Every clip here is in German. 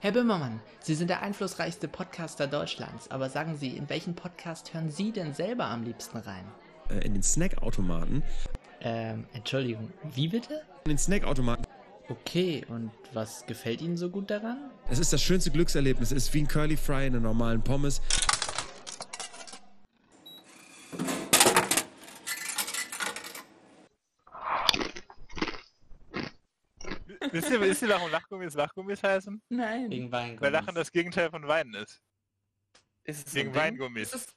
Herr Böhmermann, Sie sind der einflussreichste Podcaster Deutschlands, aber sagen Sie, in welchen Podcast hören Sie denn selber am liebsten rein? Äh, in den Snackautomaten. Ähm, Entschuldigung, wie bitte? In den Snackautomaten. Okay, und was gefällt Ihnen so gut daran? Es ist das schönste Glückserlebnis. Es ist wie ein Curly Fry in einer normalen Pommes. Wisst ihr, wisst ihr, warum Lachgummis Lachgummis heißen? Nein. Wegen Weingummis. Weil Lachen das Gegenteil von Weinen ist. Ist so Wegen? Weingummis. Ist es,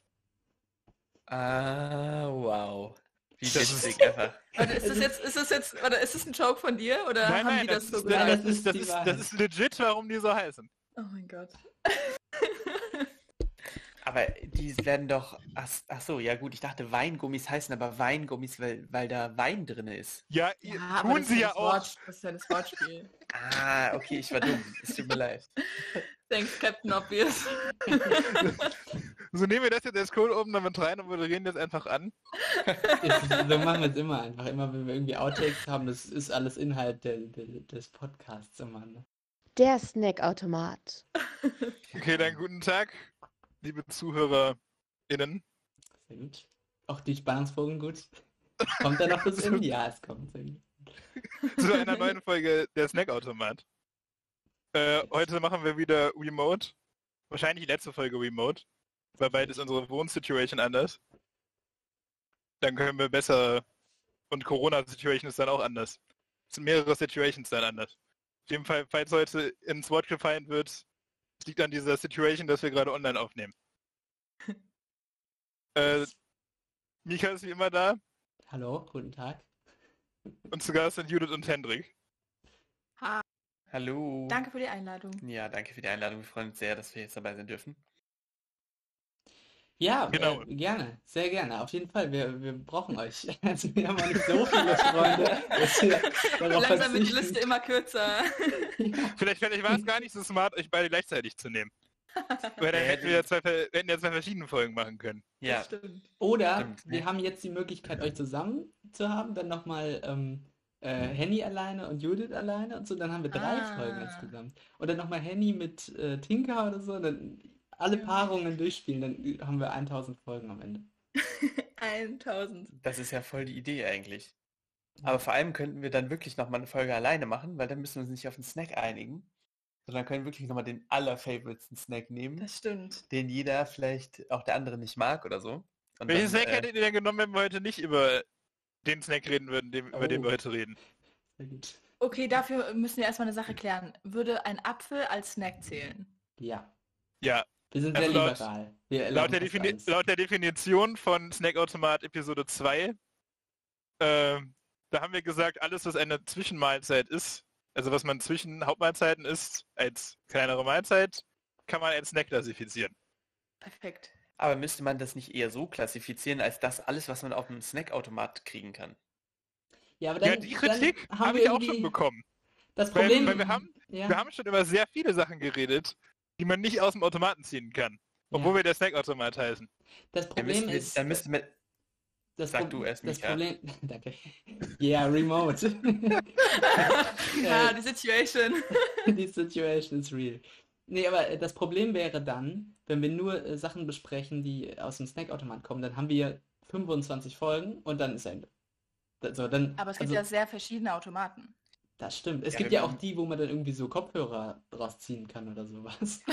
Ah, wow. Wie Das ist- witzig einfach. warte, ist das jetzt, ist das jetzt, oder ist das ein Joke von dir oder Nein, haben nein, die das, so ist, gesagt? das, das ist, ist das, ist, das ist legit, warum die so heißen. Oh mein Gott. Aber die werden doch... Ach, ach so, ja gut, ich dachte Weingummis heißen aber Weingummis, weil, weil da Wein drin ist. Ja, Ja, tun das sie ist ja das auch. Wort, das ist ja das Wortspiel. Ah, okay, ich war dumm. Es tut mir leid. Thanks, Captain Obvious. So nehmen wir das jetzt als Code oben damit rein und moderieren das einfach an. So machen wir es immer einfach. Immer wenn wir irgendwie Outtakes haben, das ist alles Inhalt der, der, des Podcasts immer. Ne? Der Snackautomat. Okay, dann guten Tag, liebe ZuhörerInnen. Sehr gut. Auch die Spannungsbogen gut. Kommt da noch was in? Ja, es kommt. Zu einer neuen Folge der Snackautomat. Äh, heute machen wir wieder Remote. Wahrscheinlich die letzte Folge Remote. Weil bald ist unsere Wohnsituation anders. Dann können wir besser... Und Corona-Situation ist dann auch anders. Es sind mehrere Situations dann anders. Auf jeden Fall, falls heute ins Wort gefallen wird, es liegt an dieser Situation, dass wir gerade online aufnehmen. äh, Mika ist wie immer da Hallo, guten Tag. und zu Gast sind Judith und Hendrik. Ha, Hallo. danke für die Einladung. Ja, danke für die Einladung. Wir freuen uns sehr, dass wir jetzt dabei sein dürfen. Ja, Genau. äh, gerne, sehr gerne. Auf jeden Fall, wir, wir brauchen euch. Also wir haben auch nicht so viele Freunde. dass wir darauf Langsam wird die verzichten. Liste immer kürzer. Vielleicht, vielleicht war es gar nicht so smart, euch beide gleichzeitig zu nehmen. Weil dann Ja, hätten wir ja zwei, ver- hätten ja zwei verschiedene Folgen machen können. Ja, Das stimmt. Oder Stimmt, wir haben jetzt die Möglichkeit, euch zusammen zu haben, dann nochmal ähm, äh, Henny alleine und Judith alleine und so, dann haben wir drei Ah. Folgen insgesamt. Und dann nochmal Henny mit äh, Tinker oder so, dann alle. Paarungen durchspielen, dann haben wir 1000 Folgen am Ende. 1000. das ist ja voll die Idee eigentlich. Aber vor allem könnten wir dann wirklich nochmal eine Folge alleine machen, weil dann müssen wir uns nicht auf einen Snack einigen, sondern können wirklich nochmal den allerfavoritesten Snack nehmen, Das stimmt. den jeder vielleicht auch der andere nicht mag oder so. Und Welchen dann, Snack äh, hättet ihr denn genommen, wenn wir heute nicht über den Snack reden würden, dem, über den Oh. wir heute reden? Sehr gut. Okay, dafür müssen wir erstmal eine Sache klären. Würde ein Apfel als Snack zählen? Ja, Ja, wir sind Also sehr laut- liberal. Wir laut der, Defini laut der Definition von Snackautomat Episode 2, ähm, da haben wir gesagt, alles, was eine Zwischenmahlzeit ist, also was man zwischen Hauptmahlzeiten isst, als kleinere Mahlzeit, kann man als Snack klassifizieren. Perfekt. Aber müsste man das nicht eher so klassifizieren, als das alles, was man auf dem Snackautomat kriegen kann? Ja, aber ja, dann, die Kritik habe wir ich auch schon bekommen. Das Weil- Problem, weil wir haben- ja, Wir haben schon über sehr viele Sachen geredet, die man nicht aus dem Automaten ziehen kann. Obwohl ja. wir der Snackautomat heißen. das Dann Problem wir, ist, dann müsste man, das, sag Pro- du erst, das. Problem, danke. Ja, remote. ja, die Situation. Die Situation is real. Nee, aber äh, das Problem wäre dann, wenn wir nur äh, Sachen besprechen, die aus dem Snackautomat kommen, dann haben wir 25 Folgen und dann ist Ende. So, dann, Aber es gibt also, ja sehr verschiedene Automaten. Das stimmt. Es Ja, gibt ja auch die, wo man dann irgendwie so Kopfhörer draus ziehen kann oder sowas.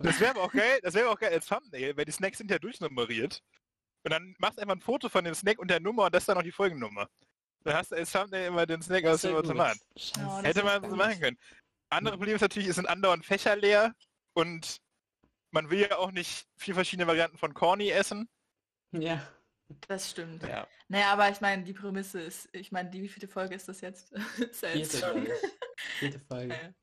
Das wäre aber auch geil, das wäre auch geil als Thumbnail, weil die Snacks sind ja durchnummeriert. Und dann machst du einfach ein Foto von dem Snack und der Nummer und das ist dann noch die Folgennummer. Dann hast du als Thumbnail immer den Snack aus dem. Automat. Scheiße. Oh, Hätte man so machen können. Andere Problem ist natürlich, es sind andauernd Fächer leer und man will ja auch nicht vier verschiedene Varianten von Corny essen. Ja. Das stimmt. ja. Naja, aber ich meine, die Prämisse ist, ich meine, die wievielte Folge ist das jetzt? Vierte, Folge. Ja.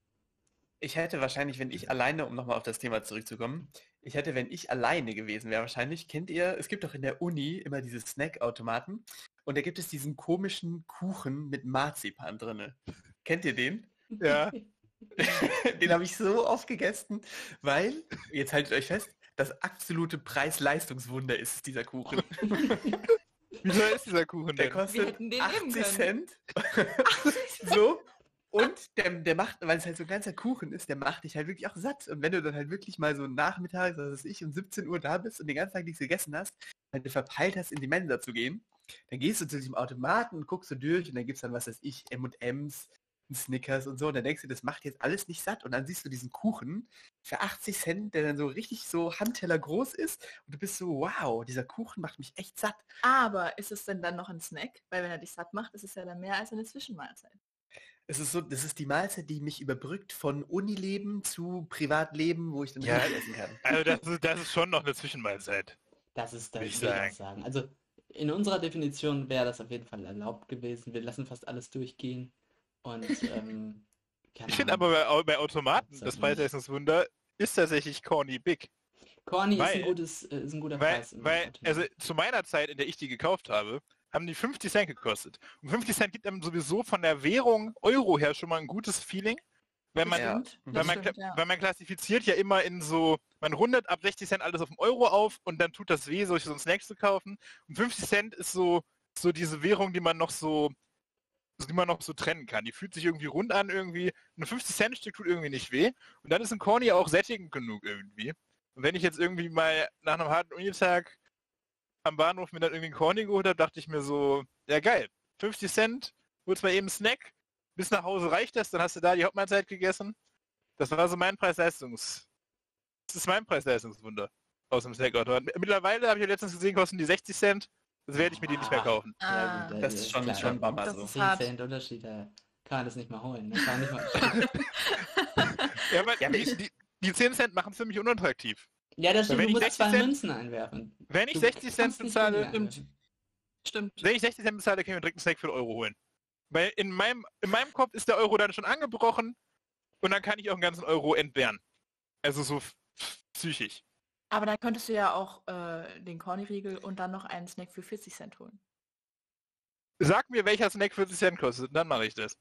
Ich hätte wahrscheinlich, wenn ich alleine, um nochmal auf das Thema zurückzukommen, ich hätte, wenn ich alleine gewesen wäre, wahrscheinlich, kennt ihr, es gibt doch in der Uni immer diese Snackautomaten und da gibt es diesen komischen Kuchen mit Marzipan drinne. Kennt ihr den? Ja. den habe ich so oft gegessen, weil, jetzt haltet euch fest, das absolute Preis-Leistungswunder ist dieser Kuchen. Wie teuer ist dieser Kuchen Der denn? kostet hätten den nehmen 80 können. Cent. so. Und der, der macht, weil es halt so ein ganzer Kuchen ist, der macht dich halt wirklich auch satt. Und wenn du dann halt wirklich mal so nachmittags, was weiß ich, um 17 Uhr da bist und den ganzen Tag nichts gegessen hast, weil du verpeilt hast, in die Mensa zu gehen, dann gehst du zu diesem Automaten und guckst du durch und dann gibt's dann, was weiß ich, M&M's, Snickers und so. Und dann denkst du, das macht jetzt alles nicht satt. Und dann siehst du diesen Kuchen für 80 Cent, der dann so richtig so Handteller groß ist. Und du bist so, wow, dieser Kuchen macht mich echt satt. Aber ist es denn dann noch ein Snack? Weil wenn er dich satt macht, ist es ja dann mehr als eine Zwischenmahlzeit. Es ist so, das ist die Mahlzeit, die mich überbrückt von Unileben zu Privatleben, wo ich dann Ja. nicht essen kann. Also das ist, das ist schon noch eine Zwischenmahlzeit. Das ist, das Würde ich sagen. auch sagen. Also in unserer Definition wäre das auf jeden Fall erlaubt gewesen. Wir lassen fast alles durchgehen. Und ähm, Ich finde aber bei, bei Automaten, das nicht. Preisleistungswunder, ist tatsächlich Corny Big. Corny ist ein weil- gutes, äh, ist ein guter Weil, Preis. weil Automaten. also zu meiner Zeit, in der ich die gekauft habe, haben die 50 Cent gekostet. Und 50 Cent gibt einem sowieso von der Währung Euro her schon mal ein gutes Feeling. Wenn man, Ja. Weil, das man, stimmt, ja. weil man klassifiziert ja immer in so, man rundet ab 60 Cent alles auf den Euro auf und dann tut das weh, solche so einen Snack zu kaufen. Und 50 Cent ist so, so diese Währung, die man noch so, man noch so trennen kann. Die fühlt sich irgendwie rund an irgendwie. Ein 50 Cent Stück tut irgendwie nicht weh. Und dann ist ein Corny auch sättigend genug irgendwie. Und wenn ich jetzt irgendwie mal nach einem harten Unitag am Bahnhof mir dann irgendwie einen Corny geholt habe, dachte ich mir so, ja geil, 50 Cent, holst mal eben einen Snack, bis nach Hause reicht das, dann hast du da die Hauptmahlzeit gegessen. Das war so mein Preis-Leistungs... Das ist mein Preis-Leistungswunder aus dem Snackautomaten. Mittlerweile habe ich ja letztens gesehen, kosten die 60 Cent. Das werde ich mir die nicht mehr Ah. kaufen. Ja, Ah, gut, Das ist schon, klar. schon Bamba Das so. ist 10 hart. Cent Unterschied, da kann man das nicht mal holen. Das kann man nicht mal Ja, aber Ja, die, die, die 10 Cent machen es für mich unattraktiv. ja, das stimmt, Wenn du ich musst 60 zwei Cent- Münzen einwerfen. Wenn ich Du 60 Cent bezahle, Stimmt. wenn ich 60 Cent bezahle, kann ich mir direkt einen Snack für einen Euro holen. Weil in meinem, in meinem Kopf ist der Euro dann schon angebrochen und dann kann ich auch einen ganzen Euro entbehren. Also so psychisch. Aber dann könntest du ja auch äh, den Corny-Riegel und dann noch einen Snack für 40 Cent holen. Sag mir, welcher Snack 40 Cent kostet, dann mache ich das.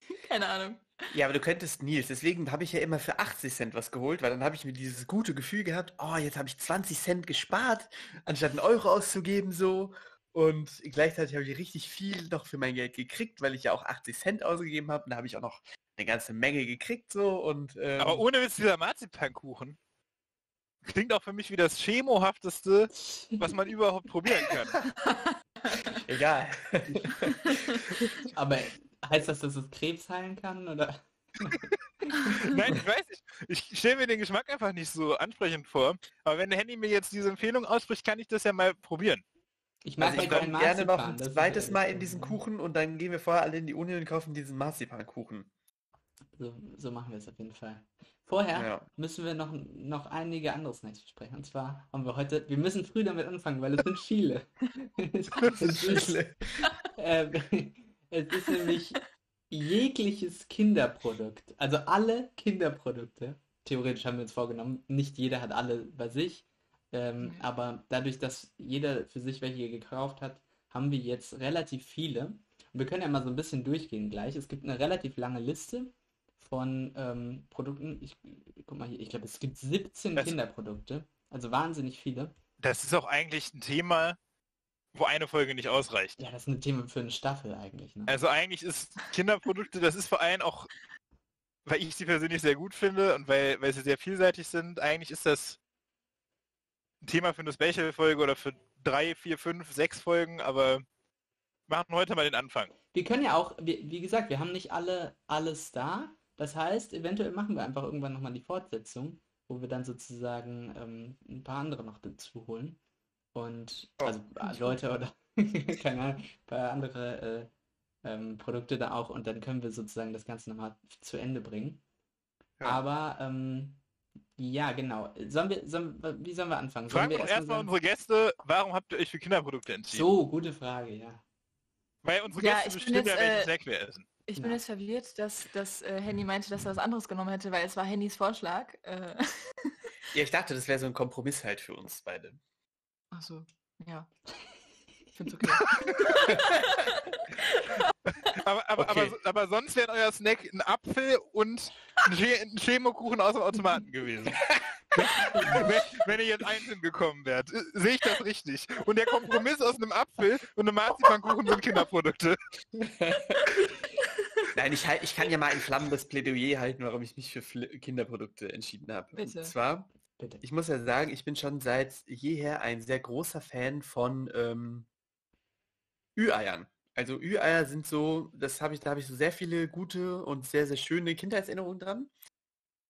Keine Ahnung. Ja, aber du könntest Nils, deswegen habe ich ja immer für 80 Cent was geholt, weil dann habe ich mir dieses gute Gefühl gehabt, oh, jetzt habe ich 20 Cent gespart, anstatt einen Euro auszugeben so. Und gleichzeitig habe ich richtig viel noch für mein Geld gekriegt, weil ich ja auch 80 Cent ausgegeben habe. Und da habe ich auch noch eine ganze Menge gekriegt so und ähm, Aber ohne Witz, dieser Marzipankuchen klingt auch für mich wie das chemohafteste, was man überhaupt probieren kann. egal. Aber heißt das, dass es Krebs heilen kann? Oder? Nein, ich weiß nicht. Ich stelle mir den Geschmack einfach nicht so ansprechend vor. Aber wenn der Handy mir jetzt diese Empfehlung ausspricht, kann ich das ja mal probieren. Ich mag Also ich gerne noch ein zweites ja- Mal in diesen Kuchen und dann gehen wir vorher alle in die Uni und kaufen diesen Marzipankuchen. So, so machen wir es auf jeden Fall. Vorher Ja. müssen wir noch, noch einige andere Snacks besprechen. Und zwar haben wir heute, wir müssen früh damit anfangen, weil es sind viele. es, ist, äh, es ist nämlich jegliches Kinderprodukt. Also alle Kinderprodukte. Theoretisch haben wir uns vorgenommen, nicht jeder hat alle bei sich. Ähm, Mhm. Aber dadurch, dass jeder für sich welche gekauft hat, haben wir jetzt relativ viele. Und wir können ja mal so ein bisschen durchgehen gleich. Es gibt eine relativ lange Liste von ähm, Produkten. Ich guck mal hier, ich glaube, es gibt 17 Das- Kinderprodukte. Also wahnsinnig viele. Das ist auch eigentlich ein Thema, wo eine Folge nicht ausreicht. Ja, das ist ein Thema für eine Staffel eigentlich. Ne? Also eigentlich ist Kinderprodukte, das ist vor allem auch, weil ich sie persönlich sehr gut finde und weil, weil sie sehr vielseitig sind, eigentlich ist das ein Thema für eine Special-Folge oder für drei, vier, fünf, sechs Folgen, aber wir machen heute mal den Anfang. Wir können ja auch, wie, wie gesagt, wir haben nicht alle alles da. Das heißt, eventuell machen wir einfach irgendwann nochmal die Fortsetzung, wo wir dann sozusagen ähm, ein paar andere noch dazu holen. Und Oh, also äh, Leute oder keine Ahnung, ein paar andere äh, ähm, Produkte da auch und dann können wir sozusagen das Ganze nochmal zu Ende bringen. Ja. Aber ähm, ja, genau. Sollen wir, sollen, wie sollen wir anfangen? Sollen Fragen wir erstmal erstmal sagen- unsere Gäste, warum habt ihr euch für Kinderprodukte entschieden? So, gute Frage, ja. Weil unsere Ja, Gäste bestimmen ja, jetzt, welchen äh, Snack wir essen. Ich bin Ja. jetzt verwirrt, dass, dass äh, Henny meinte, dass er was anderes genommen hätte, weil es war Hennys Vorschlag. Äh, Ja, ich dachte, das wäre so ein Kompromiss halt für uns beide. ach so, ja. Ich find's okay. Aber, aber, Okay. aber, aber sonst wäre euer Snack ein Apfel und ein, Che ein Chemokuchen aus dem Automaten gewesen. wenn, wenn ihr jetzt einzeln gekommen wärt. Äh, Sehe ich das richtig? Und der Kompromiss aus einem Apfel und einem Marzipankuchen sind Kinderprodukte. Nein, ich, halt- ich kann ja mal ein flammendes Plädoyer halten, warum ich mich für Fl- Kinderprodukte entschieden habe. Bitte. Und zwar, Bitte. ich muss ja sagen, ich bin schon seit jeher ein sehr großer Fan von ähm, Ü-Eiern. Also Ü-Eier sind so, das habe ich, da habe ich so sehr viele gute und sehr, sehr schöne Kindheitserinnerungen dran.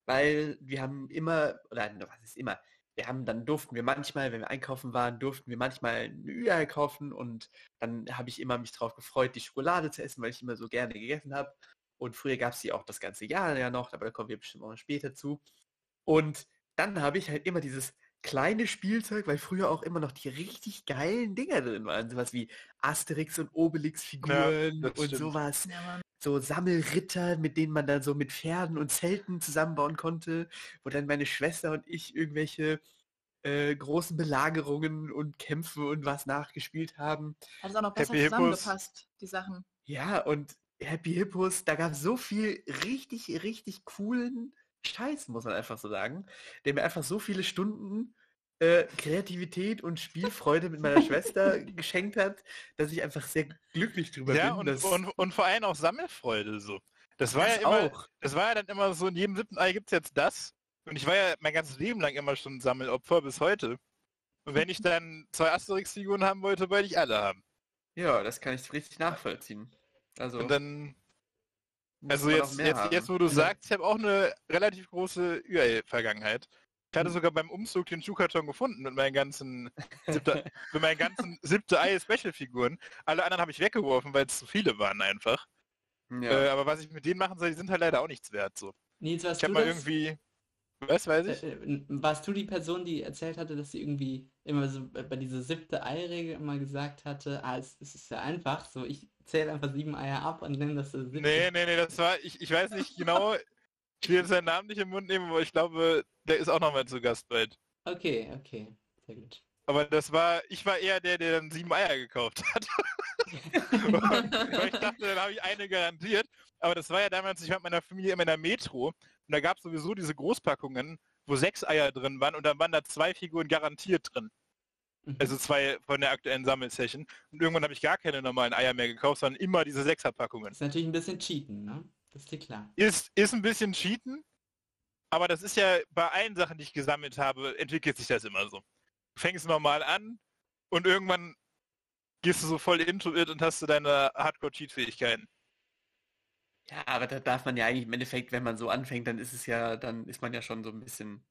Weil wir haben immer, oder was ist immer, wir haben, dann durften wir manchmal, wenn wir einkaufen waren, durften wir manchmal ein Ü-Ei kaufen und dann habe ich immer mich drauf gefreut, die Schokolade zu essen, weil ich immer so gerne gegessen habe. Und früher gab es die auch das ganze Jahr ja noch, aber da kommen wir bestimmt auch später zu. Und dann habe ich halt immer dieses kleine Spielzeug, weil früher auch immer noch die richtig geilen Dinger drin waren. Sowas wie Asterix und Obelix-Figuren das und stimmt. sowas. Ja. So Sammelritter, mit denen man dann so mit Pferden und Zelten zusammenbauen konnte, wo dann meine Schwester und ich irgendwelche äh, großen Belagerungen und Kämpfe und was nachgespielt haben. Hat es auch noch besser Happy Hippos. zusammengepasst, die Sachen. Ja, und Happy Hippos, da gab es so viel richtig, richtig coolen Scheiß, muss man einfach so sagen, der mir einfach so viele Stunden äh, Kreativität und Spielfreude mit meiner Schwester geschenkt hat, dass ich einfach sehr glücklich drüber Ja, bin. und, und, und vor allem auch Sammelfreude so. Das war das ja immer, auch. das war ja dann immer so, in jedem siebten Ei gibt's jetzt das. Und ich war ja mein ganzes Leben lang immer schon Sammelopfer bis heute. Und wenn ich dann zwei Asterix-Figuren haben wollte, wollte ich alle haben. Ja, das kann ich richtig nachvollziehen. Also, Und dann, also jetzt, jetzt, jetzt wo du Ja. sagst, ich habe auch eine relativ große Ü-Vergangenheit. Ich hatte Mhm. sogar beim Umzug den Schuhkarton gefunden mit meinen ganzen siebte, mit meinen ganzen siebte Ei Special-Figuren. Alle anderen habe ich weggeworfen, weil es zu viele waren einfach. Ja. Äh, aber was ich mit denen machen soll, die sind halt leider auch nichts wert. So. Nils, Ich habe mal das? irgendwie, was weiß ich? Äh, äh, warst du die Person, die erzählt hatte, dass sie irgendwie immer so bei dieser siebte Ei-Regel immer gesagt hatte, ah, es, es ist ja einfach, so ich zähle einfach sieben Eier ab und nenne das so siebte. Nee, nee, nee, das war, ich, ich weiß nicht genau, ich will jetzt seinen Namen nicht im Mund nehmen, aber ich glaube, der ist auch nochmal zu Gast bald. Okay, okay, sehr gut. Aber das war, ich war eher der, der dann sieben Eier gekauft hat. Weil ich dachte, dann habe ich eine garantiert. Aber das war ja damals, ich war mit meiner Familie immer in der Metro und da gab es sowieso diese Großpackungen, wo sechs Eier drin waren und dann waren da zwei Figuren garantiert drin. Mhm. Also zwei von der aktuellen Sammelsession. Und irgendwann habe ich gar keine normalen Eier mehr gekauft, sondern immer diese Sechserpackungen. ist natürlich ein bisschen cheaten, ne? Das ist dir klar. Ist, ist ein bisschen Cheaten, aber das ist ja bei allen Sachen, die ich gesammelt habe, entwickelt sich das immer so. Du fängst normal an und irgendwann gehst du so voll into it und hast du deine Hardcore-Cheat-Fähigkeiten. Ja, aber da darf man ja eigentlich im Endeffekt, wenn man so anfängt, dann ist es ja, dann ist man ja schon so ein bisschen.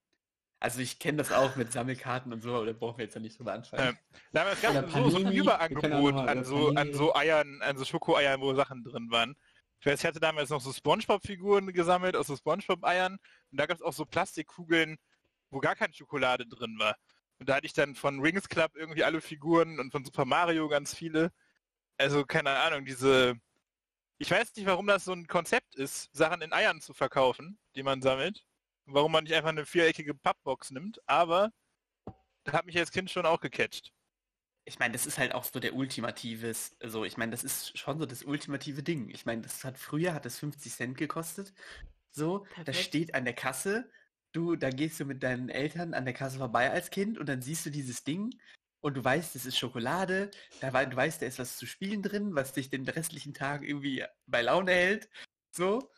Also ich kenne das auch mit Sammelkarten und so, aber da brauchen wir jetzt ja nicht drüber anfangen. Ja, aber es gab so, so ein Überangebot mal an so, an so Eiern, an so Schokoeiern, wo Sachen drin waren. Ich weiß, ich hatte damals noch so Spongebob-Figuren gesammelt aus so Spongebob-Eiern und da gab es auch so Plastikkugeln, wo gar keine Schokolade drin war. Und da hatte ich dann von Rings Club irgendwie alle Figuren und von Super Mario ganz viele. Also keine Ahnung, diese... Ich weiß nicht, warum das so ein Konzept ist, Sachen in Eiern zu verkaufen, die man sammelt. Warum man nicht einfach eine viereckige Pappbox nimmt, aber da hat mich als Kind schon auch gecatcht. Ich meine, das ist halt auch so der ultimatives, also ich meine, das ist schon so das ultimative Ding. Ich meine, das hat früher hat das 50 Cent gekostet. So, das steht an der Kasse. Du, da gehst du mit deinen Eltern an der Kasse vorbei als Kind und dann siehst du dieses Ding und du weißt, das ist Schokolade. Da du weißt, da ist was zu spielen drin, was dich den restlichen Tag irgendwie bei Laune hält. So.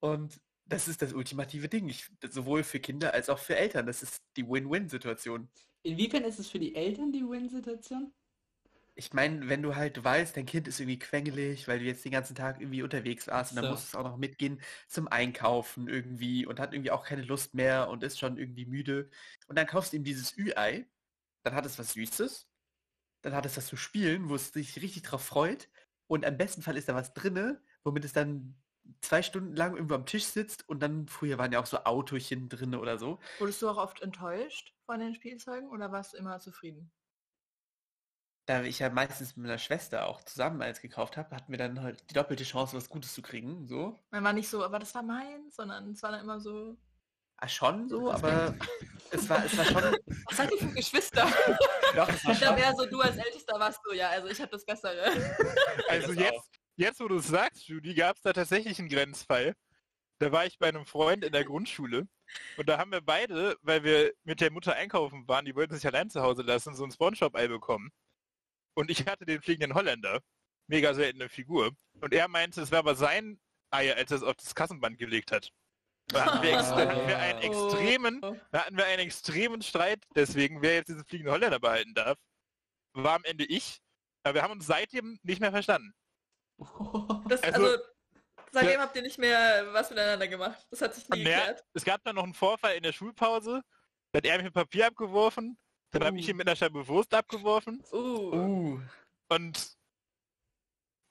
Und das ist das ultimative Ding. Ich, sowohl für Kinder als auch für Eltern. Das ist die Win-Win-Situation. Inwiefern ist es für die Eltern die Win-Situation? Ich meine, wenn du halt, du weißt, dein Kind ist irgendwie quengelig, weil du jetzt den ganzen Tag irgendwie unterwegs warst und dann musst es auch noch mitgehen zum Einkaufen irgendwie und hat irgendwie auch keine Lust mehr und ist schon irgendwie müde. Und dann kaufst du ihm dieses Ü-Ei, dann hat es was Süßes, dann hat es was zu spielen, wo es sich richtig drauf freut und am besten Fall ist da was drinne, womit es dann zwei Stunden lang irgendwo am Tisch sitzt und dann, früher waren ja auch so Autochen drinne oder so. Wurdest du auch oft enttäuscht von den Spielzeugen oder warst du immer zufrieden? Da ich ja meistens mit meiner Schwester auch zusammen eins gekauft habe, hatten wir dann halt die doppelte Chance, was Gutes zu kriegen, so. Man war nicht so, aber das war meins, sondern es war dann immer so. Ah, schon so, Das aber es war, es war schon. Was seid ihr für Geschwister? Doch, es war Ich glaube eher so, du als Ältester warst so, ja, also ich habe das Bessere. Also jetzt, jetzt, wo du es sagst, Judy, gab es da tatsächlich einen Grenzfall. Da war ich bei einem Freund in der Grundschule und da haben wir beide, weil wir mit der Mutter einkaufen waren, die wollten sich allein zu Hause lassen, so ein Spongebob-Ei bekommen. Und ich hatte den fliegenden Holländer, mega seltene Figur. Und er meinte, es wäre aber sein Ei, als er es auf das Kassenband gelegt hat. Da hatten wir, ex da hatten wir einen extremen, Oh. da hatten wir einen extremen Streit, deswegen, wer jetzt diesen fliegenden Holländer behalten darf, war am Ende ich. Aber wir haben uns seitdem nicht mehr verstanden. Das, Also- also, seitdem habt ihr nicht mehr was miteinander gemacht. Das hat sich nie Naja, geklärt. es gab dann noch einen Vorfall in der Schulpause. Da hat er mich mit Papier abgeworfen. Dann habe ich Uh. ihn mit einer Scheibe Wurst abgeworfen. Uh. Uh, Und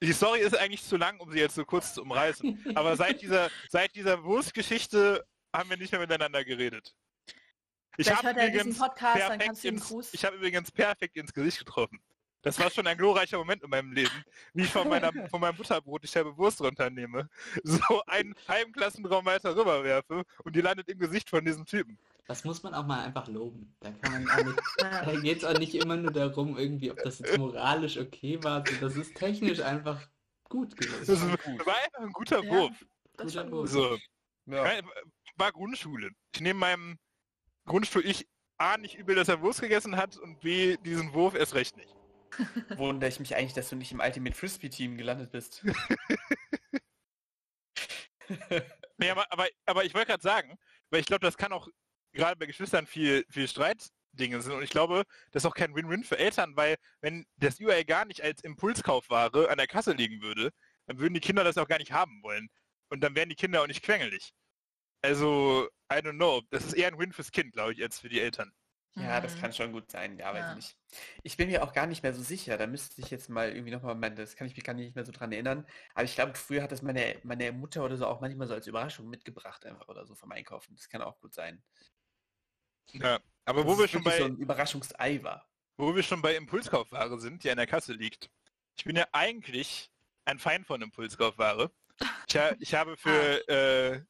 die Story ist eigentlich zu lang, um sie jetzt so kurz zu umreißen. Aber seit dieser, seit dieser Wurstgeschichte haben wir nicht mehr miteinander geredet. Ich habe übrigens, perfekt ins, ich hab übrigens perfekt ins Gesicht getroffen. Das war schon ein glorreicher Moment in meinem Leben, wie ich von, meiner, von meinem Butterbrot die Scheibe Wurst runternehme, so einen halben Klassenraum weiter rüberwerfe und die landet im Gesicht von diesem Typen. Das muss man auch mal einfach loben. Da kann man auch nicht, Ja. da geht es auch nicht immer nur darum, irgendwie, ob das jetzt moralisch okay war. Das ist technisch einfach gut Das gewesen. ist, war einfach ein guter Ja. Wurf. Das Guter war Wurf. So. ja. War Grundschule. Ich nehme meinem Grundschul ich A nicht übel, dass er Wurst gegessen hat und B diesen Wurf erst recht nicht. wundere ich mich eigentlich, dass du nicht im Ultimate Frisbee Team gelandet bist. Nee, aber, aber, aber ich wollte gerade sagen, weil ich glaube, das kann auch gerade bei Geschwistern viel, viel Streitdinge sind und ich glaube, das ist auch kein Win-Win für Eltern, weil wenn das UA gar nicht als Impulskaufware an der Kasse liegen würde, dann würden die Kinder das auch gar nicht haben wollen. Und dann wären die Kinder auch nicht quengelig. Also, I don't know. Das ist eher ein Win fürs Kind, glaube ich, als für die Eltern. Ja, das kann schon gut sein, ja, weiß Ja. ich nicht. Ich bin mir auch gar nicht mehr so sicher, da müsste ich jetzt mal irgendwie nochmal, das kann ich mich gar nicht mehr so dran erinnern, aber ich glaube, früher hat das meine, meine Mutter oder so auch manchmal so als Überraschung mitgebracht einfach oder so vom Einkaufen. Das kann auch gut sein. Ja. Aber wo wir schon bei, so ein Überraschungsei war. wo wir schon bei Impulskaufware sind, die an der Kasse liegt. Ich bin ja eigentlich ein Feind von Impulskaufware. Ich, ha ich habe für äh,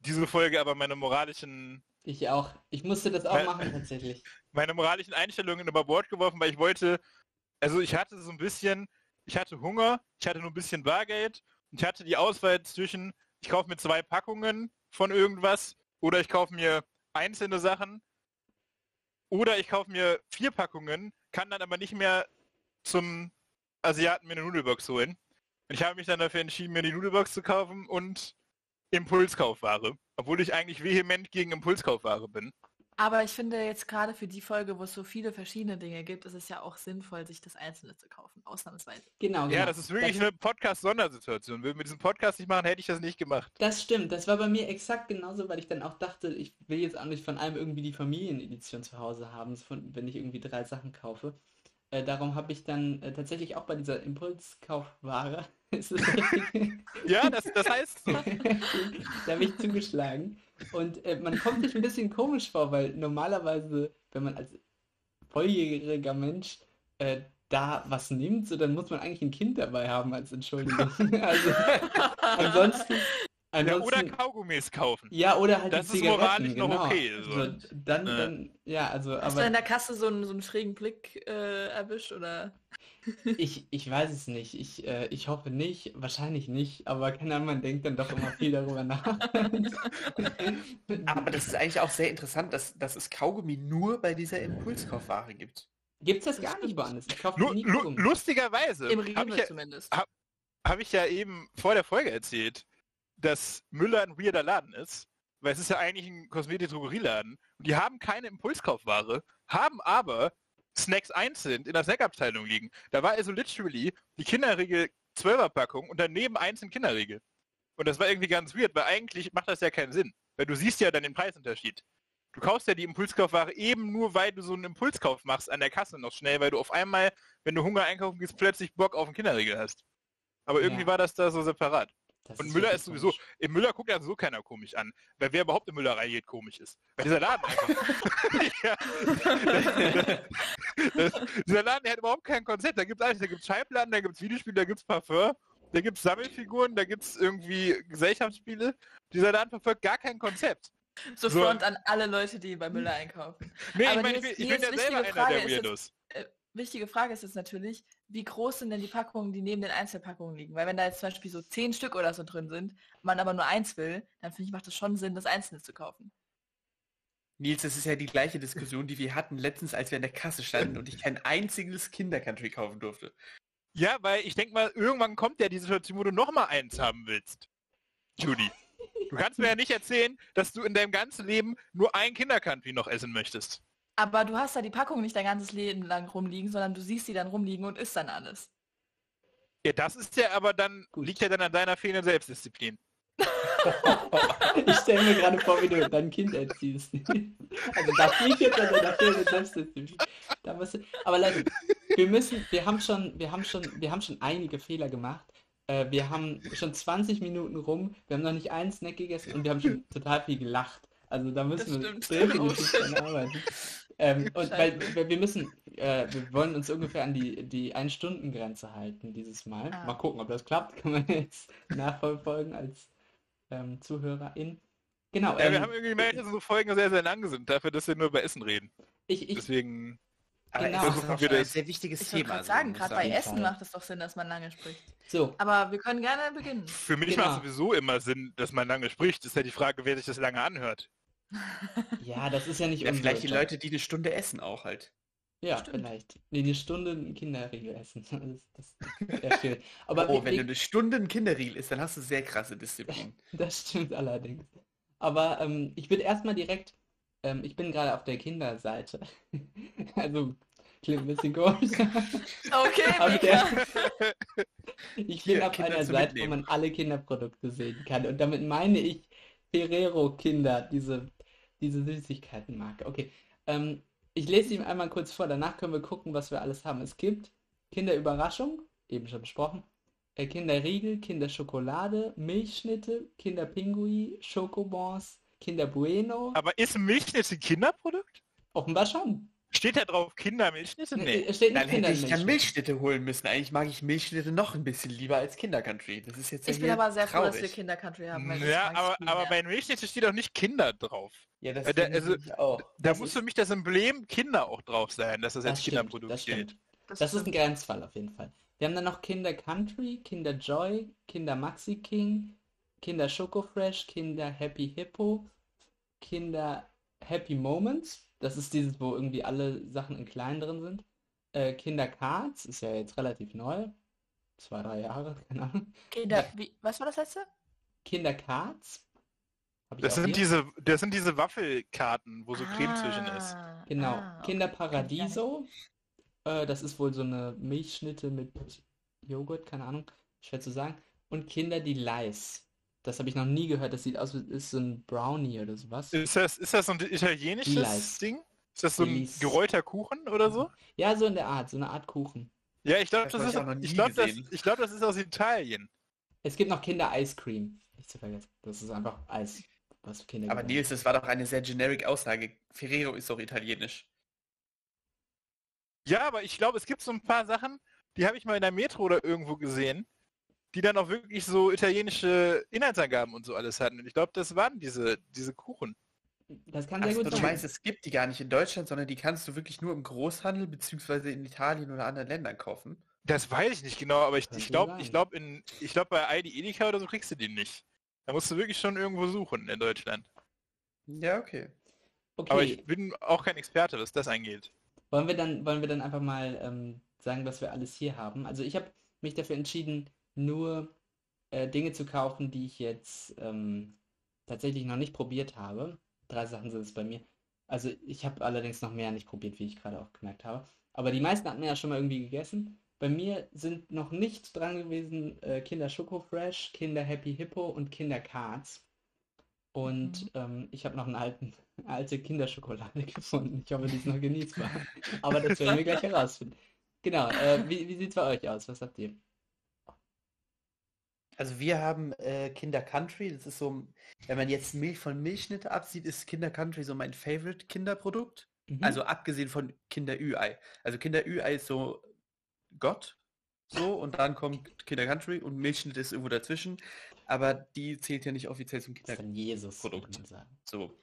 diese Folge aber meine moralischen, Ich auch. Ich musste das auch machen tatsächlich. meine moralischen Einstellungen über Bord geworfen, weil ich wollte, also ich hatte so ein bisschen, ich hatte Hunger, ich hatte nur ein bisschen Bargeld und ich hatte die Auswahl zwischen, ich kaufe mir zwei Packungen von irgendwas oder ich kaufe mir einzelne Sachen oder ich kaufe mir vier Packungen, kann dann aber nicht mehr zum Asiaten mir eine Nudelbox holen. Und ich habe mich dann dafür entschieden, mir die Nudelbox zu kaufen und Impulskaufware. Obwohl ich eigentlich vehement gegen Impulskaufware bin. Aber ich finde jetzt gerade für die Folge, wo es so viele verschiedene Dinge gibt, ist es ja auch sinnvoll, sich das Einzelne zu kaufen, ausnahmsweise. Genau, genau. Ja, das ist wirklich eine Podcast-Sondersituation. Würden wir diesen Podcast nicht machen, hätte ich das nicht gemacht. Das stimmt, das war bei mir exakt genauso, weil ich dann auch dachte, ich will jetzt auch nicht von allem irgendwie die Familienedition zu Hause haben, wenn ich irgendwie drei Sachen kaufe. Äh, darum habe ich dann äh, tatsächlich auch bei dieser Impulskaufware, ist es richtig? Ja, das, das heißt so. da habe ich zugeschlagen. Und äh, man kommt sich ein bisschen komisch vor, weil normalerweise, wenn man als volljähriger Mensch äh, da was nimmt, so dann muss man eigentlich ein Kind dabei haben als Entschuldigung. also ansonsten, Ja, oder ansonsten Kaugummis kaufen. ja, oder halt Das die ist Zigaretten, moralisch noch genau. okay, so. So, dann, Ja. dann, ja, also, Hast du in aber der Kasse so einen, so einen schrägen Blick äh, erwischt oder? Ich, ich weiß es nicht. Ich, äh, ich hoffe nicht, wahrscheinlich nicht, aber keine Ahnung, man denkt dann doch immer viel darüber nach. Aber das ist eigentlich auch sehr interessant, dass, dass es Kaugummi nur bei dieser Impulskaufware gibt. Gibt's das gar nicht woanders? Ich kaufe Lu nie Kaugummi. lustigerweise Im habe ich, Rewe ja, zumindest. hab ich ja eben vor der Folge erzählt, dass Müller ein weirder Laden ist. Weil es ist ja eigentlich ein Kosmetik-Drogerieladen. Und die haben keine Impulskaufware, haben aber Snacks einzeln in der Snackabteilung liegen. Da war also literally die Kinderriegel 12er Packung und daneben einzeln Kinderriegel. Und das war irgendwie ganz weird, weil eigentlich macht das ja keinen Sinn. Weil du siehst ja dann den Preisunterschied. Du kaufst ja die Impulskaufware eben nur, weil du so einen Impulskauf machst an der Kasse noch schnell, weil du auf einmal, wenn du Hunger einkaufen gehst, plötzlich Bock auf einen Kinderriegel hast. Aber irgendwie Ja. war das da so separat. Das Und Müller wirklich ist sowieso, komisch. im Müller guckt ja so keiner komisch an. Weil wer überhaupt in Müller reingeht, komisch ist. Weil dieser Laden einfach. ja. das, dieser Laden, der hat überhaupt kein Konzept. Da gibt es alles. Da gibt es Schallplatten, da gibt es Videospiele, da gibt es Parfum, da gibt es Sammelfiguren, da gibt es irgendwie Gesellschaftsspiele. Dieser Laden verfolgt gar kein Konzept. So so- Front an alle Leute, die bei Müller einkaufen. Nee, Aber ich, meine, ich, ich bin ja selber wichtige einer Frage der ist jetzt- Weirdos. Wichtige Frage ist jetzt natürlich, wie groß sind denn die Packungen, die neben den Einzelpackungen liegen? Weil wenn da jetzt zum Beispiel so zehn Stück oder so drin sind, man aber nur eins will, dann finde ich, macht es schon Sinn, das Einzelne zu kaufen. Nils, das ist ja die gleiche Diskussion, die wir hatten letztens, als wir in der Kasse standen und ich kein einziges Kinder-Country kaufen durfte. Ja, weil ich denke mal, irgendwann kommt ja die Situation, wo du noch mal eins haben willst. Judy. Du kannst mir ja nicht erzählen, dass du in deinem ganzen Leben nur ein Kindercountry noch essen möchtest. Aber du hast da die Packung nicht dein ganzes Leben lang rumliegen, sondern du siehst sie dann rumliegen und isst dann alles. Ja, das ist ja aber dann, Gut. liegt ja dann an deiner fehlenden Selbstdisziplin. Ich stelle mir gerade vor, wie du dein Kind erziehst. Also das liegt jetzt an deiner fehlenden Selbstdisziplin. Da musst du, aber Leute, wir müssen, wir haben schon, wir haben schon, wir haben schon einige Fehler gemacht. Äh, wir haben schon 20 Minuten rum, wir haben noch nicht einen Snack gegessen und wir haben schon total viel gelacht. Also da müssen wir Das stimmt. definitiv Oh, dran arbeiten. Ähm, und weil wir- wir müssen, äh, wir wollen uns ungefähr an die, die Ein-Stunden-Grenze halten dieses Mal. Ah. Mal gucken, ob das klappt. Kann man jetzt nachverfolgen als ähm, Zuhörerin. Genau, Ja, wir ähm, haben irgendwie gemerkt, dass unsere Folgen sehr, sehr lang sind, dafür, dass wir nur über Essen reden. ich, ich, Deswegen, Aber Genau. es ist wir ein das- sehr wichtiges Ich wollte Thema. gerade so, sagen, gerade ich bei Essen macht es doch Sinn, dass man lange spricht. so, Aber wir können gerne beginnen. für mich Genau. macht es sowieso immer Sinn, dass man lange spricht. Ist ja die Frage, wer sich das lange anhört. Ja, das ist ja nicht Ja, unser vielleicht die. Leute, die eine Stunde essen auch halt. Ja, Stimmt. vielleicht. Nee, eine Stunde ein Kinderriegel essen. Das, das wäre schwierig. Aber oh, wenn du eine Stunde ein Kinderriegel isst, dann hast du sehr krasse Disziplin. das stimmt allerdings. Aber ähm, ich würde erstmal direkt, ähm, ich bin gerade auf der Kinderseite. Also, klingt ein bisschen komisch. Okay, Mika. Ich Hier, bin auf Kinder einer Seite, wo Mitnehmen. man alle Kinderprodukte sehen kann. Und damit meine ich Ferrero Kinder, diese, diese Süßigkeitenmarke. Okay. Ähm, ich lese ihm einmal kurz vor, danach können wir gucken, was wir alles haben. Es gibt Kinderüberraschung, eben schon besprochen, äh, Kinderriegel, Kinderschokolade, Milchschnitte, Kinderpingui, Schokobons, Kinder Bueno. Aber ist Milchschnitte ein Kinderprodukt? Offenbar schon. Steht da drauf Kindermilchschnitte? Nee. Es steht Dann hätte ich ja Kindermilchschnitte. Milchschnitte holen müssen. Eigentlich mag ich Milchschnitte noch ein bisschen lieber als Kindercountry. Das ist jetzt ja Ich bin aber sehr froh, dass wir traurig. Kinder-Country haben. weil das Ja, aber, aber bei Milchschnitte steht doch nicht Kinder drauf. Ja, das Äh, da- also, ich auch. Da Das muss für mich das Emblem Kinder auch drauf sein, dass das als Das stimmt, Kinderprodukt das gilt. stimmt. Das ist ein. Grenzfall auf jeden Fall. Wir haben dann noch Kinder Country, Kinder Joy, Kinder Maxi King, Kinder Schoko Fresh, Kinder Happy Hippo, Kinder Happy Moments. Das ist dieses, wo irgendwie alle Sachen in klein drin sind. Äh, Kinder Cards ist ja jetzt relativ neu. Zwei, drei Jahre, keine Ahnung. Kinder, wie, was war das letzte? Kinder Cards. Hab ich Das sind hier. diese, das sind diese Waffelkarten, wo so Creme zwischen ist. Ah, Genau. ah, okay. Kinder Kenn ich gar nicht. Paradiso. Äh, das ist wohl so eine Milchschnitte mit Joghurt, keine Ahnung, schwer zu sagen. Und Kinder Delice. Das habe ich noch nie gehört. Das sieht aus wie ist so ein Brownie oder sowas. Ist das, ist das so ein italienisches Delice. Ding? Ist das so ein Delice. gerollter Kuchen oder so? Ja, so in der Art, so eine Art Kuchen. Ja, ich glaube, Das das, ist, ich auch glaube, das, ich glaub, das ist aus Italien. Es gibt noch Kinder Ice Cream. Nicht zu vergessen. Das ist einfach Eis, was Kinder Aber gerne Nils, das war doch eine sehr generic Aussage. Ferrero ist doch italienisch. Ja, aber ich glaube, es gibt so ein paar Sachen, die habe ich mal in der Metro oder irgendwo gesehen, die dann auch wirklich so italienische Inhaltsangaben und so alles hatten. Und ich glaube, das waren diese, diese Kuchen. Das kann Ach sehr so, gut du sein. meinst, es gibt die gar nicht in Deutschland, sondern die kannst du wirklich nur im Großhandel beziehungsweise in Italien oder anderen Ländern kaufen. Das weiß ich nicht genau, aber ich, Kann ich glaube, ich glaube in, ich glaube bei Aldi Edeka oder so kriegst du die nicht. Da musst du wirklich schon irgendwo suchen in Deutschland. Ja, okay. Okay. Aber ich bin auch kein Experte, was das angeht. Wollen wir dann, wollen wir dann einfach mal ähm, sagen, was wir alles hier haben? Also ich habe mich dafür entschieden, nur äh, Dinge zu kaufen, die ich jetzt ähm, tatsächlich noch nicht probiert habe. Drei Sachen sind es bei mir. Also ich habe allerdings noch mehr nicht probiert, wie ich gerade auch gemerkt habe. Aber die meisten hatten wir ja schon mal irgendwie gegessen. Bei mir sind noch nicht dran gewesen äh, Kinder Schoko Fresh, Kinder Happy Hippo und Kinder Cards. Und ähm, ich habe noch eine alten, alte Kinderschokolade gefunden. Ich hoffe, die ist noch genießbar. Aber das werden wir gleich herausfinden. Genau, äh, wie, wie sieht es bei euch aus? Was habt ihr? Also wir haben äh, Kinder Country, das ist so, wenn man jetzt Milch von Milchschnitte absieht, ist Kinder Country so mein Favorite Kinderprodukt. Mhm. Also abgesehen von Kinder Ü-Ei. Also Kinder Ü-Ei ist so Gott, so, und dann kommt Kinder Country und Milchschnitte ist irgendwo dazwischen. Aber die zählt ja nicht offiziell zum das ist Kinder von Jesus, Produkt. So.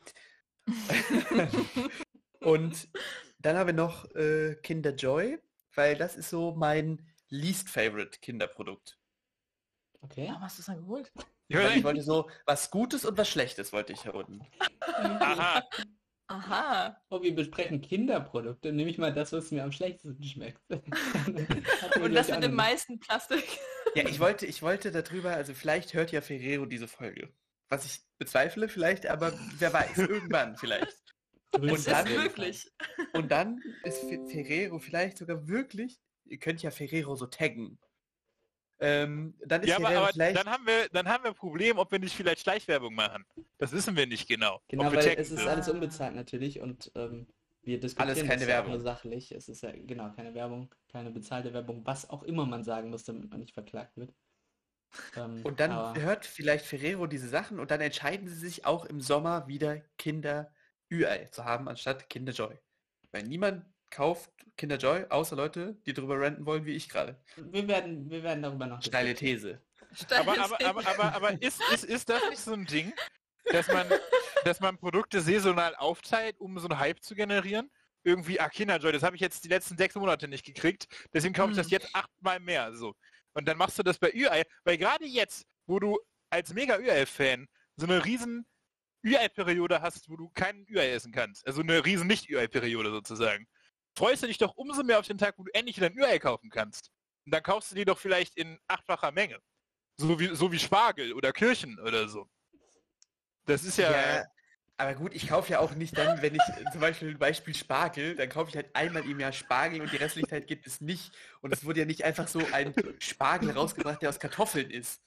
und dann haben wir noch äh, Kinder Joy, weil das ist so mein least favorite Kinderprodukt. Okay. Warum hast du es dann geholt? Ich Weil ich wollte so was Gutes und was Schlechtes wollte ich herunten. Aha. Aha. Oh, wir besprechen Kinderprodukte. Nehme ich mal das, was mir am schlechtesten schmeckt. Und das mit dem meisten Plastik. Ja, ich wollte, ich wollte darüber, also vielleicht hört ja Ferrero diese Folge. Was ich bezweifle vielleicht, aber wer weiß, irgendwann vielleicht. Und dann-. Wirklich. Und dann ist Fe- Ferrero vielleicht sogar wirklich, ihr könnt ja Ferrero so taggen. Ähm, dann ist Ja, aber, aber vielleicht, dann haben wir dann haben wir ein Problem, ob wir nicht vielleicht Schleichwerbung machen. Das wissen wir nicht genau. Genau, weil es ist alles unbezahlt natürlich und ähm, wir diskutieren Alles keine Werbung. nur sachlich. Es ist ja genau keine Werbung, keine bezahlte Werbung, was auch immer man sagen muss, damit man nicht verklagt wird. Ähm, und dann aber- hört vielleicht Ferrero diese Sachen und dann entscheiden sie sich auch im Sommer wieder Kinder Ü-Ei zu haben, anstatt Kinder Joy. Weil niemand kauft Kinder Joy, außer Leute, die drüber ranten wollen, wie ich gerade. wir werden, wir werden darüber noch Steile. These. Aber, aber, aber, aber, aber ist, ist, ist das nicht so ein Ding, dass man, dass man Produkte saisonal aufteilt, um so einen Hype zu generieren? Irgendwie, ah, Kinderjoy, das habe ich jetzt die letzten sechs Monate nicht gekriegt, deswegen kaufe ich das Hm. jetzt achtmal mehr. So. Und dann machst du das bei Ü-Ei, weil gerade jetzt, wo du als mega Ü-Ei-Fan so eine riesen Ü-Ei-Periode hast, wo du keinen Ü-Ei essen kannst, also eine riesen Nicht-Ü-Ei-Periode sozusagen, freust du dich doch umso mehr auf den Tag, wo du endlich wieder ein Ü-Ei kaufen kannst. Und dann kaufst du die doch vielleicht in achtfacher Menge. So wie, so wie Spargel oder Kirchen oder so. Das ist ja. Ja, aber gut, ich kaufe ja auch nicht dann, wenn ich äh, zum Beispiel ein Beispiel Spargel, dann kaufe ich halt einmal im Jahr Spargel und die restliche Zeit gibt es nicht. Und es wurde ja nicht einfach so ein Spargel rausgebracht, der aus Kartoffeln ist.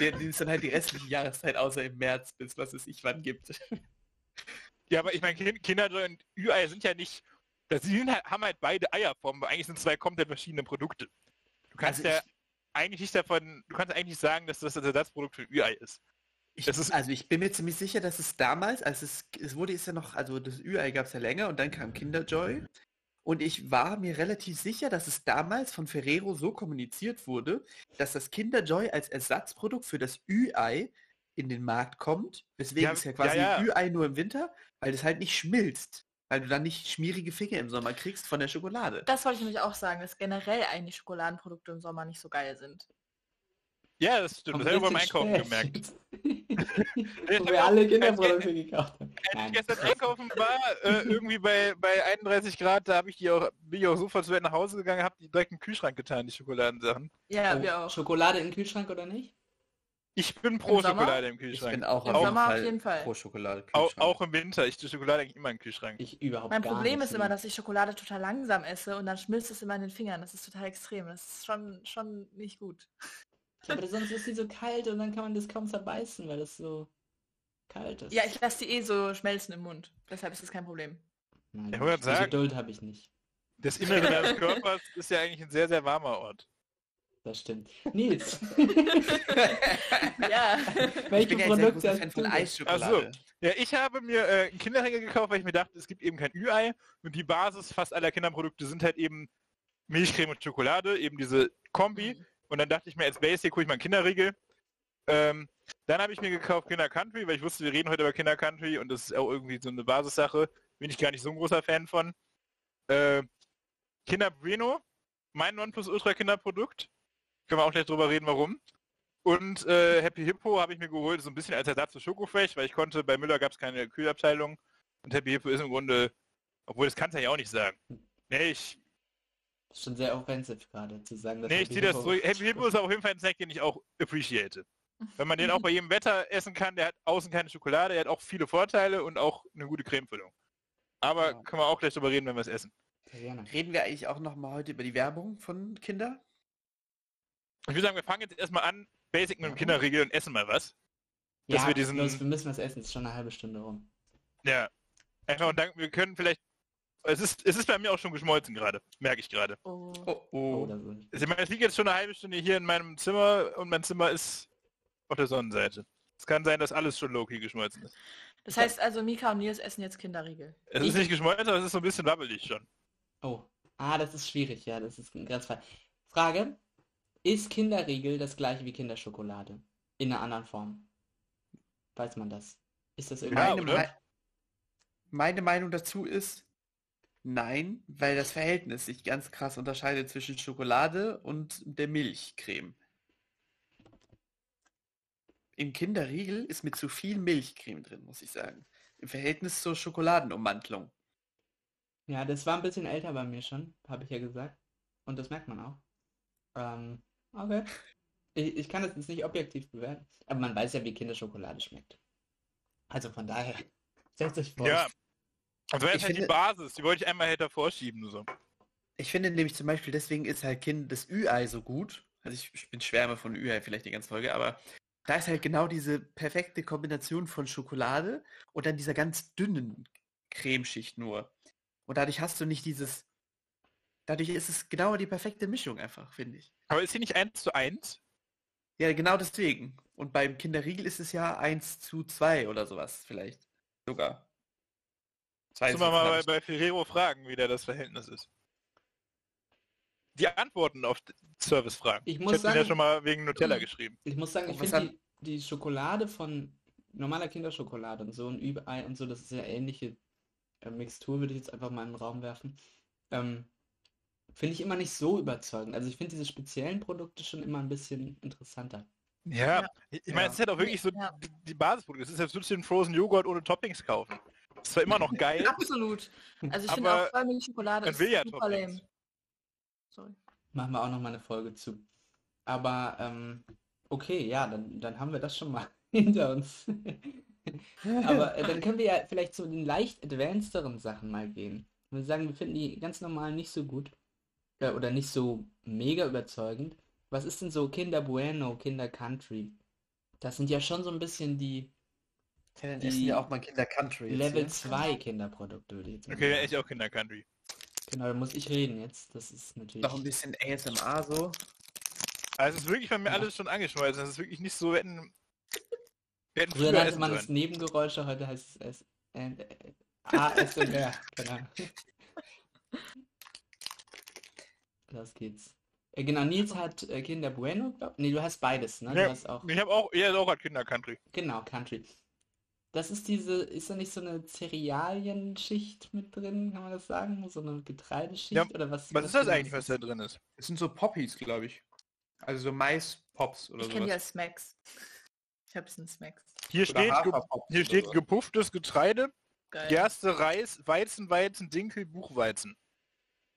der, den es dann halt die restliche Jahreszeit außer im März bis was es ich wann gibt. Ja, aber ich meine, Kin- Kinderjoy und Ü-Ei sind ja nicht. Das sind halt, haben halt beide Eierformen, eigentlich sind zwei komplett verschiedene Produkte. Du kannst Also ja ich- eigentlich nicht davon, du kannst eigentlich sagen, dass das das Ersatzprodukt für Ü-Ei ist. Ich, Das ist- also ich bin mir ziemlich sicher, dass es damals, als es, es wurde ist ja noch, also das Ü-Ei gab es ja länger und dann kam Kinderjoy. Und ich war mir relativ sicher, dass es damals von Ferrero so kommuniziert wurde, dass das Kinderjoy als Ersatzprodukt für das Ü-Ei in den Markt kommt. Weswegen Ja, es ja ja, quasi ja. Ü-Ei nur im Winter, weil es halt nicht schmilzt. Weil du dann nicht schmierige Finger im Sommer kriegst von der Schokolade. Das wollte ich nämlich auch sagen, dass generell eigentlich Schokoladenprodukte im Sommer nicht so geil sind. Ja, das stimmt. Das habe ich beim Einkaufen gemerkt. Wo wir alle Kinderprodukte gekauft haben. Als ich gestern einkaufen war, äh, irgendwie bei, bei 31 Grad, da habe ich die auch, bin ich auch sofort zu Bett nach Hause gegangen, habe die direkt in den Kühlschrank getan, die Schokoladensachen. Ja, Oh, wir auch. Schokolade im Kühlschrank oder nicht? Ich bin pro Im Sommer? Schokolade im Ich Kühlschrank. bin auch Im auf Sommer auf jeden Fall pro Schokolade. Auch, auch im Winter. Ich tue Schokolade eigentlich immer im Kühlschrank. Ich überhaupt Mein gar Problem nicht. ist immer, dass ich Schokolade total langsam esse und dann schmilzt es immer in den Fingern. Das ist total extrem. Das ist schon, schon nicht gut. Ja, aber sonst ist sie so kalt und dann kann man das kaum zerbeißen, weil das so kalt ist. Ja, ich lasse die eh so schmelzen im Mund. Deshalb ist das kein Problem. Nein, Ich die sagen- Geduld habe ich nicht. Das Innere deines Körpers ist ja eigentlich ein sehr, sehr warmer Ort. Das stimmt. Nils, Ja. Ich welche ja sehr Produkte großer hast Fan du von denn? Eisschokolade. Ja, ich habe mir äh, einen Kinderriegel gekauft, weil ich mir dachte, es gibt eben kein Ü-Ei und die Basis fast aller Kinderprodukte sind halt eben Milchcreme und Schokolade, eben diese Kombi. Und dann dachte ich mir, als Basic hole ich mal einen Kinderriegel. Ähm, dann habe ich mir gekauft Kinder Country, weil ich wusste, wir reden heute über Kinder Country und das ist auch irgendwie so eine Basissache. Bin ich gar nicht so ein großer Fan von. Äh, Kinder Bueno, mein Nonplusultra Kinderprodukt. Können wir auch gleich drüber reden, warum. Und äh, Happy Hippo habe ich mir geholt, so ein bisschen als Ersatz für Schokofresh, weil ich konnte, bei Müller gab es keine Kühlabteilung. Und Happy Hippo ist im Grunde, obwohl das kannst du ja auch nicht sagen. Nee, ich, Das ist schon sehr offensiv gerade zu sagen, dass nee, ich ziehe das zurück. Happy Hippo ist auf jeden Fall ein Snack, den ich auch appreciate. Wenn man den auch bei jedem Wetter essen kann, der hat außen keine Schokolade, der hat auch viele Vorteile und auch eine gute Cremefüllung. Aber Ja. können wir auch gleich drüber reden, wenn wir es essen. Reden wir eigentlich auch noch mal heute über die Werbung von Kinder? Ich würde sagen, wir fangen jetzt erstmal an, basic mit dem Kinderriegel und essen mal was. dass Ja, wir diesen- los, wir müssen was essen, es ist schon eine halbe Stunde rum. Ja. Einfach und dann, wir können vielleicht, es ist, es ist bei mir auch schon geschmolzen gerade, merke ich gerade. Oh. Oh, Oh, oh. Ich meine, es liegt jetzt schon eine halbe Stunde hier in meinem Zimmer und mein Zimmer ist auf der Sonnenseite. Es kann sein, dass alles schon low-key geschmolzen ist. Das heißt also, Mika und Nils essen jetzt Kinderriegel. Es ist nicht geschmolzen, aber es ist so ein bisschen wabbelig schon. Oh. Ah, das ist schwierig, ja, das ist ein ganz Fall. Frage, ist Kinderriegel das gleiche wie Kinderschokolade? In einer anderen Form? Weiß man das? Ist das irgendwie... Meine, oder? Mei- meine Meinung dazu ist nein, weil das Verhältnis sich ganz krass unterscheidet zwischen Schokolade und der Milchcreme. Im Kinderriegel ist mit zu viel Milchcreme drin, muss ich sagen. Im Verhältnis zur Schokoladenummantelung. Ja, das war ein bisschen älter bei mir schon, habe ich ja gesagt. Und das merkt man auch. Ähm, okay. Ich, ich kann das jetzt nicht objektiv bewerten, aber man weiß ja, wie Kinderschokolade schmeckt. Also von daher, setzt euch vor. Ja. Also wäre Ich jetzt halt die Basis, die wollte ich einmal hätte vorschieben. So. Ich finde nämlich zum Beispiel, deswegen ist halt Kind das Ü-Ei so gut. Also ich, ich bin Schwärmer von Ü-Ei vielleicht die ganze Folge, aber da ist halt genau diese perfekte Kombination von Schokolade und dann dieser ganz dünnen Cremeschicht nur. Und dadurch hast du nicht dieses. Dadurch ist es genau die perfekte Mischung einfach, finde ich. Aber ist hier nicht 1 zu 1? Ja, genau deswegen. Und beim Kinderriegel ist es ja 1 zu 2 oder sowas vielleicht. Sogar. Zwei Müssen wir mal bei, bei Ferrero fragen, wie da das Verhältnis ist. Die Antworten auf Servicefragen. Ich Ich, muss habe ja schon mal wegen Nutella geschrieben. Ich muss sagen, ich Und finde die, die Schokolade von normaler Kinderschokolade und so ein Ü-Ei und so, das ist ja ähnliche äh, Mixtur, würde ich jetzt einfach mal in den Raum werfen. Ähm, finde ich immer nicht so überzeugend. Also ich finde diese speziellen Produkte schon immer ein bisschen interessanter. Ja, Ja. ich meine, Ja. es ist halt auch wirklich so Ja. die, Basisprodukte. Es ist, als würdest du den Frozen Joghurt ohne Toppings kaufen. Ist zwar immer noch geil, Absolut. Also ich finde Aber auch Vollmilchschokolade ist will ja super lame. Sorry. Machen wir auch noch mal eine Folge zu. Aber ähm, okay, ja, dann, dann haben wir das schon mal hinter uns. Aber äh, dann können wir ja vielleicht zu den leicht advancederen Sachen mal gehen. Wir sagen, wir finden die ganz normal nicht so gut äh, oder nicht so mega überzeugend. Was ist denn so Kinder Bueno, Kinder Country? Das sind ja schon so ein bisschen die Ja, dann die essen wir auch mal Kinder Country. jetzt Level hier. 2 Kinderprodukte, würde ich jetzt Okay, echt auch Kinder Country. Genau, da muss ich reden jetzt. Das ist natürlich. Noch ein bisschen ASMR so. Also es ist wirklich bei mir Ja. alles schon angeschmolzen. Es ist wirklich nicht so, wir hätten, wir hätten Früher nannte man es. Nebengeräusche, heute heißt es S ASMR. Genau. Los geht's. Äh, genau, Nils hat äh, Kinder Bueno, glaub Nee, du hast beides, ne? Du Ja, hast auch. Ich habe auch, er ist auch gerade Kinder Country. Genau, Country. Das ist diese, ist da nicht so eine Cerealienschicht mit drin, kann man das sagen? So eine Getreideschicht Ja, oder was? Was ist das genau eigentlich, was da drin ist? Das sind so Poppies, glaube ich. Also so Mais-Pops oder Ich kenne als Smacks. Ich hab's in Smacks. Hier Oder steht, hier steht so. gepufftes Getreide, Geil. Gerste, Reis, Weizen, Weizen, Dinkel, Buchweizen.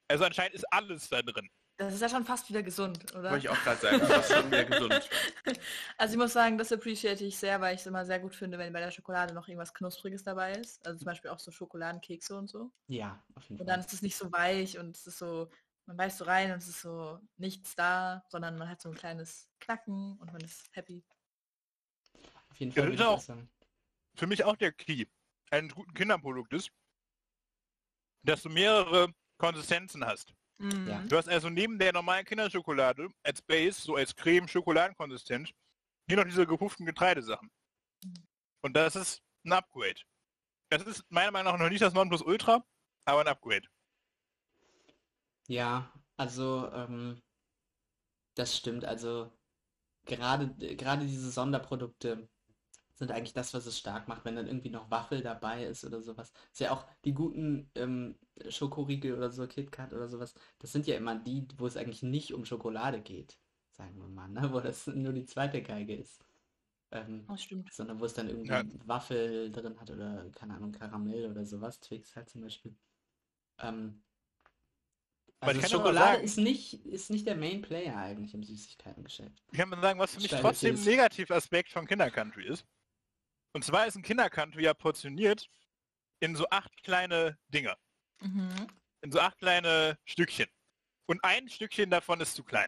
Also anscheinend ist alles da drin. Das ist ja schon fast wieder gesund, oder? Wollte ich auch gerade sagen. Das ist schon mehr gesund. Also ich muss sagen, das appreciate ich sehr, weil ich es immer sehr gut finde, wenn bei der Schokolade noch irgendwas Knuspriges dabei ist. Also zum Beispiel auch so Schokoladenkekse und so. Ja, auf jeden Und Fall. dann ist es nicht so weich und es ist so, man beißt so rein und es ist so nichts da, sondern man hat so ein kleines Knacken und man ist happy. Auf jeden Ja, Fall das ist auch- sagen. Für mich auch der Key eines guten Kinderprodukt ist, dass du mehrere Konsistenzen hast. Mhm. Ja. Du hast also neben der normalen Kinderschokolade als Base, so als Creme, Schokoladenkonsistenz, hier noch diese gepufften Getreidesachen. Und das ist ein Upgrade. Das ist meiner Meinung nach noch nicht das Nonplusultra, aber ein Upgrade. Ja, also ähm, das stimmt. Also gerade gerade diese Sonderprodukte sind eigentlich das, was es stark macht, wenn dann irgendwie noch Waffel dabei ist oder sowas. Ist ja auch die guten ähm, Schokoriegel oder so, KitKat oder sowas, das sind ja immer die, wo es eigentlich nicht um Schokolade geht, sagen wir mal, ne? Wo das nur die zweite Geige ist. Ähm, Das stimmt. sondern wo es dann irgendwie Ja. Waffel drin hat oder, keine Ahnung, Karamell oder sowas, Twix halt zum Beispiel. Ähm, Aber also Schokolade sagen- ist nicht, ist nicht der Main Player eigentlich im Süßigkeitengeschäft. Ich kann mal sagen, was für mich trotzdem ein. Negativaspekt von Kindercountry ist. Und zwar ist ein Kindercountry ja portioniert in so acht kleine Dinger. Mhm. In so acht kleine Stückchen. Und ein Stückchen davon ist zu klein.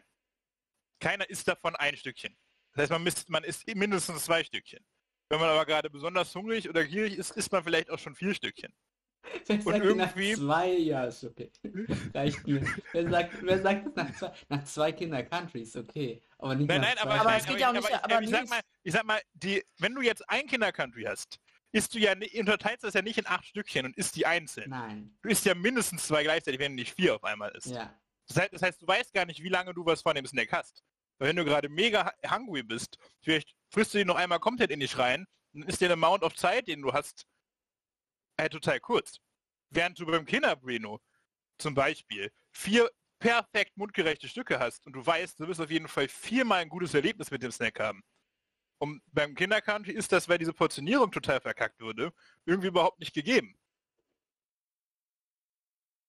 Keiner isst davon ein Stückchen. Das heißt, man, misst, man isst mindestens zwei Stückchen. Wenn man aber gerade besonders hungrig oder gierig ist, isst man vielleicht auch schon vier Stückchen. Wer sagt denn nach irgendwie- zwei? Ja, ist okay. Reicht mir. Wer sagt, wer sagt das nach zwei? Nach zwei Kinder-Countries, okay. Aber nicht Nein, nach nein, aber, zwei Aber nein, es geht aber, ja auch ich- nicht- aber, ich- aber aber ich sag mal, ich sag mal, die, wenn du jetzt ein Kindercountry hast, isst du ja, unterteilst das ja nicht in acht Stückchen und isst die einzeln. Nein. Du isst ja mindestens zwei gleichzeitig, wenn du nicht vier auf einmal isst. Ja. Das heißt, das heißt, du weißt gar nicht, wie lange du was von dem Snack hast. Weil wenn du gerade mega hu- hungry bist, vielleicht frisst du ihn noch einmal komplett in dich rein, dann ist der Amount of Zeit, den du hast, halt total kurz. Während du beim Kinderbreno zum Beispiel vier perfekt mundgerechte Stücke hast und du weißt, du wirst auf jeden Fall viermal ein gutes Erlebnis mit dem Snack haben. Und beim Kindercountry ist das, weil diese Portionierung total verkackt wurde, irgendwie überhaupt nicht gegeben.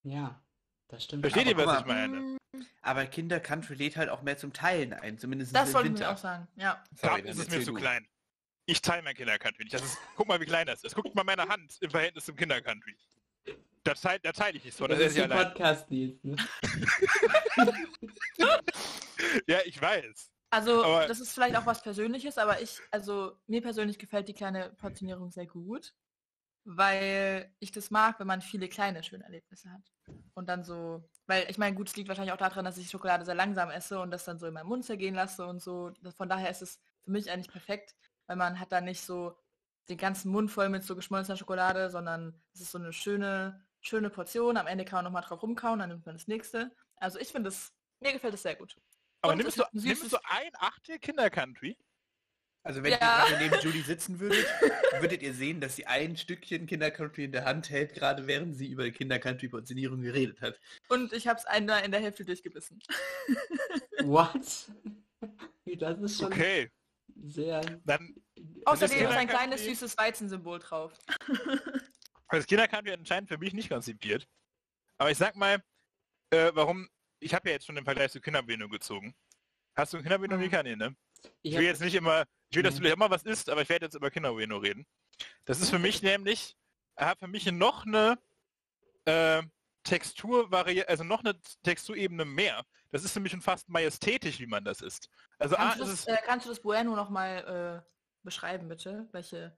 Ja. Das stimmt. Versteht ihr, Aber was guck ich mal, meine? Aber Kinder Country lädt halt auch mehr zum Teilen ein, zumindest Das im wollte ich auch sagen, ja. Sorry, ist dann es mir zu du. klein. Ich teile mein Kinder-Country nicht. Das ist, guck mal, wie klein das ist. Guckt mal meine Hand im Verhältnis zum Kinder-Country. Da teile da teile ich nicht so. Das, Das ist ja. Podcast, Nils. Ne? Ja, ich weiß. Also Aber- das ist vielleicht auch was Persönliches, aber ich, also mir persönlich gefällt die kleine Portionierung sehr gut, weil ich das mag, wenn man viele kleine schöne Erlebnisse hat. Und dann so, weil ich meine, gut, es liegt wahrscheinlich auch daran, dass ich Schokolade sehr langsam esse und das dann so in meinen Mund zergehen lasse und so. Von daher ist es für mich eigentlich perfekt, weil man hat da nicht so den ganzen Mund voll mit so geschmolzener Schokolade, sondern es ist so eine schöne, schöne Portion. Am Ende kann man nochmal drauf rumkauen, dann nimmt man das nächste. Also ich finde es, mir gefällt es sehr gut. Aber Und nimmst du, nimmst du ein Achtel Kinder-Country? Also wenn Ja. ihr gerade neben Julie sitzen würdet, würdet ihr sehen, dass sie ein Stückchen Kinder Country in der Hand hält, gerade während sie über Kinder Country Portionierung geredet hat. Und ich habe es einmal in der Hälfte durchgebissen. What? Das ist schon Okay, sehr... dann Außerdem ist Kinder ein kleines süßes Weizensymbol drauf. das Kinder-Country anscheinend für mich nicht konzipiert. Aber ich sag mal, äh, warum, ich habe ja jetzt schon den Vergleich zu Kinderbeno gezogen. Hast du ein Kinderbeno, Mhm. Nee, ne? Ich Ich will jetzt nicht immer, ich will, dass Nee. du immer was isst, aber ich werde jetzt über Kinderbeno reden. Das ist für mich nämlich, er hat für mich noch eine äh, Texturvariante, also noch eine Texturebene mehr. Das ist für mich schon fast majestätisch, wie man das isst. Also A, Kannst du, ist das, äh, kannst du das Bueno nochmal äh, beschreiben, bitte? Welche?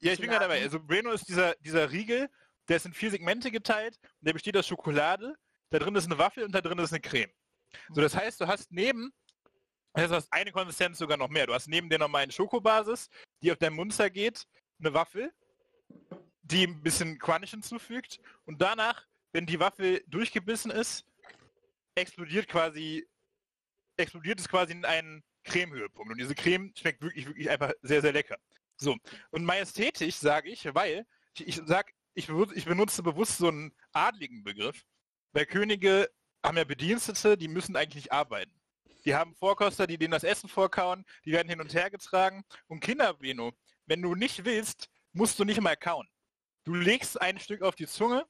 ja, ich bin gerade dabei. Also Breno ist dieser, dieser Riegel, der ist in vier Segmente geteilt und der besteht aus Schokolade, da drin ist eine Waffel und da drin ist eine Creme. So, das heißt, du hast neben, also du hast eine Konsistenz sogar noch mehr. Du hast neben der normalen Schokobasis, die auf deinem Mund zergeht, eine Waffel, die ein bisschen Crunch hinzufügt und danach, wenn die Waffel durchgebissen ist, explodiert quasi, explodiert es quasi in einen Cremehöhepunkt. Und diese Creme schmeckt wirklich, wirklich einfach sehr, sehr lecker. So, und majestätisch sage ich, weil ich, sag, ich, ich benutze bewusst so einen adligen Begriff, weil Könige haben ja Bedienstete, die müssen eigentlich nicht arbeiten. Die haben Vorkoster, die denen das Essen vorkauen, die werden hin und her getragen. Und Kinderbeno, wenn du nicht willst, musst du nicht mal kauen. Du legst ein Stück auf die Zunge,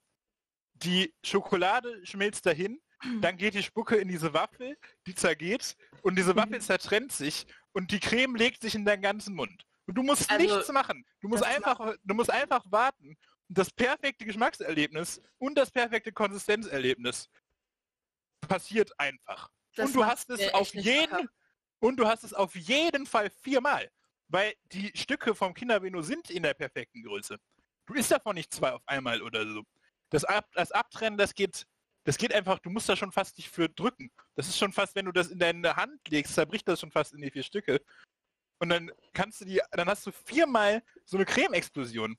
die Schokolade schmilzt dahin, dann geht die Spucke in diese Waffel, die zergeht und diese Waffel zertrennt sich und die Creme legt sich in deinen ganzen Mund. Und du musst Also, nichts machen. Du musst einfach, du musst einfach warten. Und das perfekte Geschmackserlebnis und das perfekte Konsistenzerlebnis passiert einfach. Das und du hast es auf jeden und du hast es auf jeden Fall viermal. Weil die Stücke vom Kinderbeno sind in der perfekten Größe. Du isst davon nicht zwei auf einmal oder so. Das, Ab das Abtrennen, das geht, das geht einfach, du musst da schon fast dich für drücken. Das ist schon fast, wenn du das in deine Hand legst, zerbricht das schon fast in die vier Stücke. Und dann kannst du die, dann hast du viermal so eine Creme-Explosion.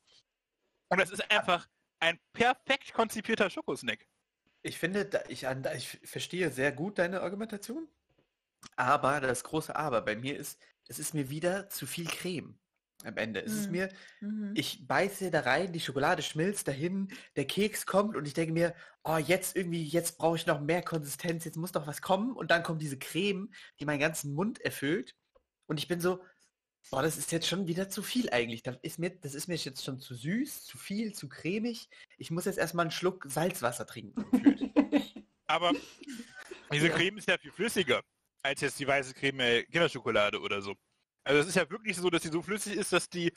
Und das ist einfach ein perfekt konzipierter Schokosnack. Ich finde, ich, ich verstehe sehr gut deine Argumentation, aber das große Aber bei mir ist, es ist mir wieder zu viel Creme am Ende. Es ist Mhm. mir, Mhm. ich beiße da rein, die Schokolade schmilzt dahin, der Keks kommt und ich denke mir, oh, jetzt irgendwie, jetzt brauche ich noch mehr Konsistenz, jetzt muss noch was kommen und dann kommt diese Creme, die meinen ganzen Mund erfüllt und ich bin so, boah, das ist jetzt schon wieder zu viel eigentlich. Das ist mir, das ist mir jetzt schon zu süß, zu viel, zu cremig. Ich muss jetzt erstmal einen Schluck Salzwasser trinken. Aber diese. Creme ist ja viel flüssiger als jetzt die weiße Creme äh, Kinderschokolade oder so. Also es ist ja wirklich so, dass die so flüssig ist, dass die,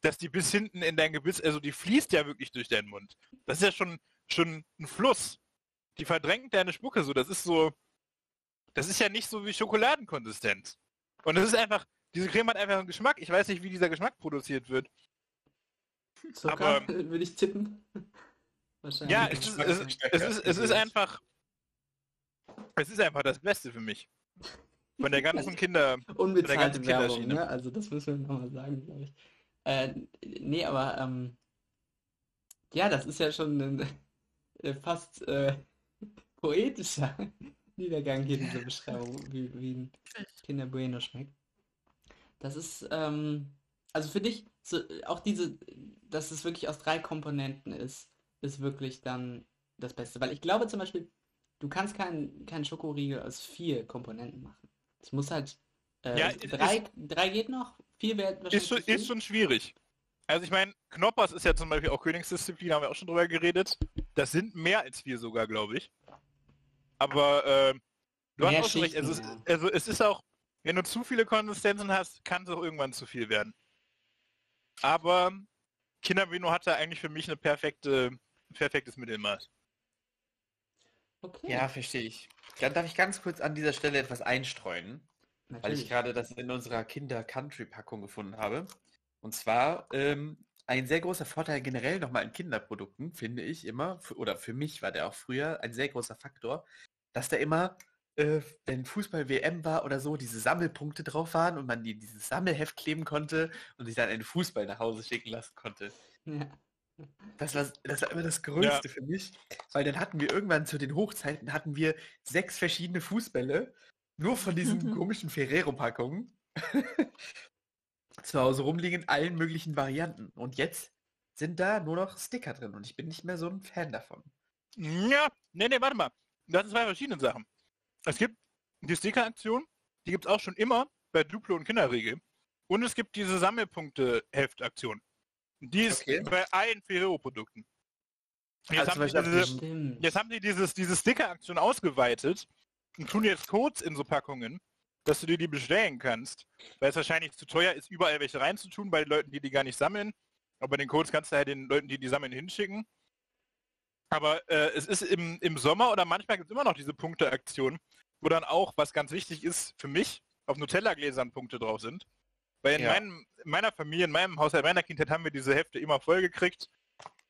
dass die bis hinten in dein Gebiss, also die fließt ja wirklich durch deinen Mund. Das ist ja schon, schon ein Fluss. Die verdrängt deine Spucke so. Das ist so, das ist ja nicht so wie Schokoladenkonsistenz. Und es ist einfach, diese Creme hat einfach einen Geschmack. Ich weiß nicht, wie dieser Geschmack produziert wird. Zucker, aber- würde ich tippen. Wahrscheinlich. Ja, es ist, es, es, ist, es ist einfach, es ist einfach das Beste für mich. Von der ganzen Kinder, Unbezahlte Werbung, ne? Also das müssen wir nochmal sagen, glaube ich. Äh, nee, aber ähm, ja, das ist ja schon ein äh, fast äh, poetischer Niedergang hier, diese Beschreibung, wie, wie ein Kinder Bueno schmeckt. Das ist, ähm, also für dich, so, auch diese, dass es wirklich aus drei Komponenten ist, ist wirklich dann das Beste. Weil ich glaube zum Beispiel, du kannst keinen keinen Schokoriegel aus vier Komponenten machen. Es muss halt, äh, Ja, drei, drei geht noch, vier wäre wahrscheinlich ist schon, ist schon schwierig. Also ich meine, Knoppers ist ja zum Beispiel auch Königsdisziplin, haben wir auch schon drüber geredet. Das sind mehr als vier sogar, glaube ich. Aber äh, du hast Mehr auch schon recht. Also, es- ja. also es ist auch, wenn du zu viele Konsistenzen hast, kann es auch irgendwann zu viel werden. Aber Kinder Vino hatte eigentlich für mich eine perfekte, perfektes Mittelmaß. Okay. Ja, verstehe ich. Dann darf ich ganz kurz an dieser Stelle etwas einstreuen, weil ich natürlich. gerade das in unserer Kinder-Country-Packung gefunden habe. Und zwar ähm, ein sehr großer Vorteil generell nochmal in Kinderprodukten, finde ich immer, oder für mich war der auch früher ein sehr großer Faktor, dass da immer, äh, wenn Fußball-WM war oder so, diese Sammelpunkte drauf waren und man die dieses Sammelheft kleben konnte und sich dann einen Fußball nach Hause schicken lassen konnte. Ja. Das war, das war immer das Größte für mich, weil dann hatten wir irgendwann zu den Hochzeiten hatten wir sechs verschiedene Fußbälle, nur von diesen komischen Ferrero-Packungen zu Hause rumliegen in allen möglichen Varianten. Und jetzt sind da nur noch Sticker drin und ich bin nicht mehr so ein Fan davon. Ja, nee, nee, warte mal. Das sind zwei verschiedene Sachen. Es gibt die Sticker-Aktion, die gibt es auch schon immer bei Duplo und Kinderriegel. Und es gibt diese Sammelpunkte-Heft-Aktion. Die ist Okay. bei allen Ferrero-Produkten. Jetzt, Also jetzt haben die dieses, diese Sticker-Aktion ausgeweitet und tun jetzt Codes in so Packungen, dass du dir die bestellen kannst, weil es wahrscheinlich zu teuer ist, überall welche reinzutun, bei den Leuten, die die gar nicht sammeln. Aber den Codes kannst du halt den Leuten, die die sammeln, hinschicken. Aber äh, es ist im, im Sommer oder manchmal gibt es immer noch diese Punkte-Aktion, wo dann auch, was ganz wichtig ist für mich, auf Nutella-Gläsern Punkte drauf sind. Weil in, Ja. meinem, in meiner Familie, in meinem Haushalt, meiner Kindheit haben wir diese Hefte immer voll gekriegt,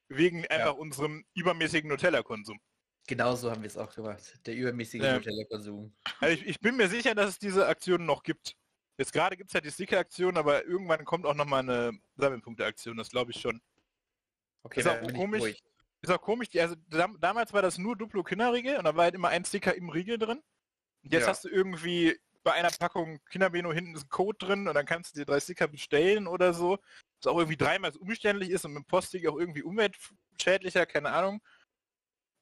wegen einfach unserem übermäßigen Nutella-Konsum. Genauso haben wir es auch gemacht. Der übermäßige Ja. Nutella-Konsum. Also ich, ich bin mir sicher, dass es diese Aktionen noch gibt. Jetzt gerade gibt es halt die Sticker-Aktion, aber irgendwann kommt auch nochmal eine Sammelpunkte-Aktion, das glaube ich schon. Okay, Ist auch komisch. Ist auch komisch, die, also dam, damals war das nur Duplo Kinderriegel und da war halt immer ein Sticker im Riegel drin. Und jetzt Ja. hast du irgendwie bei einer Packung Kinderbeno hinten ist ein Code drin und dann kannst du dir drei Sticker bestellen oder so. Was auch irgendwie dreimal so umständlich ist und mit dem Postweg auch irgendwie umweltschädlicher, keine Ahnung.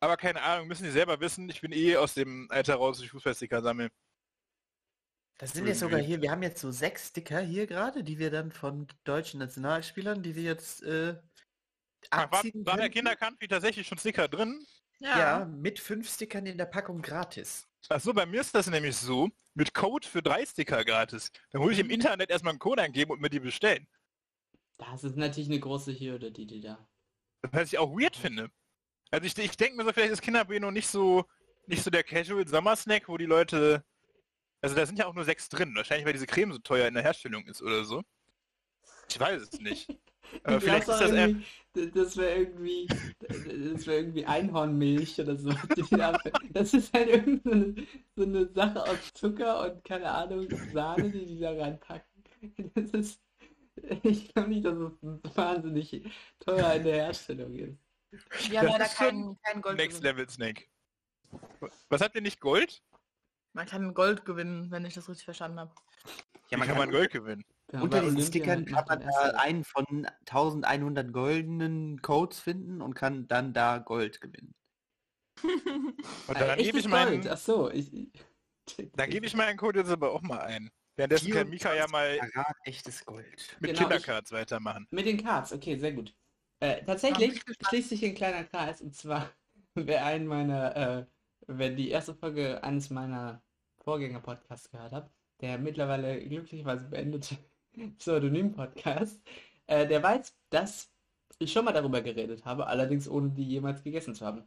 Aber keine Ahnung, müssen die selber wissen. Ich bin eh aus dem Alter raus, dass ich Fußballsticker sammle. Das sind jetzt sogar hier, wir haben jetzt so sechs Sticker hier gerade, die wir dann von deutschen Nationalspielern, die wir jetzt äh, Ach, war, abziehen war der. Kinder-Country tatsächlich schon Sticker drin? Ja. mit fünf Stickern in der Packung gratis. Achso, bei mir ist das nämlich so, mit Code für drei Sticker gratis. Dann muss ich im Internet erstmal einen Code eingeben und mir die bestellen. Das ist natürlich eine große Hürde, die die da. Was ich auch weird finde. Also ich, ich denke mir so, vielleicht ist Kinderbeno nicht so nicht so der Casual Sommersnack, wo die Leute. Also da sind ja auch nur sechs drin. Wahrscheinlich, weil diese Creme so teuer in der Herstellung ist oder so. Ich weiß es nicht. Du vielleicht ist das eher. irgendwie, das wäre irgendwie, das wäre irgendwie Einhornmilch oder so. Das ist halt irgendeine so eine Sache aus Zucker und keine Ahnung, Sahne, die die da reinpacken. Das ist, ich glaube nicht, dass es wahnsinnig teuer in der Herstellung ist. Wir haben leider keinen kein Gold Next gewinnen. Level Snake. Was habt ihr nicht Gold? Man kann Gold gewinnen, wenn ich das richtig verstanden habe. Ja, man kann man Gold gewinnen. Ja, Unter diesen Olympia Stickern kann man da einen von 1100 goldenen Codes finden und kann dann da Gold gewinnen. Und Äh, dann gebe ich meinen, Gold, ach so, ich, ich- dann gebe ich meinen Code jetzt aber auch mal ein. Währenddessen kann Mika ja mal Karat echtes Gold. mit Genau, Kindercards weitermachen. Mit den Cards, okay, sehr gut. Äh, tatsächlich schließt sich ein kleiner Kreis und zwar, wer einen meiner, äh, wer die erste Folge eines meiner Vorgänger-Podcasts gehört hat, der mittlerweile glücklicherweise beendete Pseudonym-Podcast, äh, der weiß, dass ich schon mal darüber geredet habe, allerdings ohne die jemals gegessen zu haben.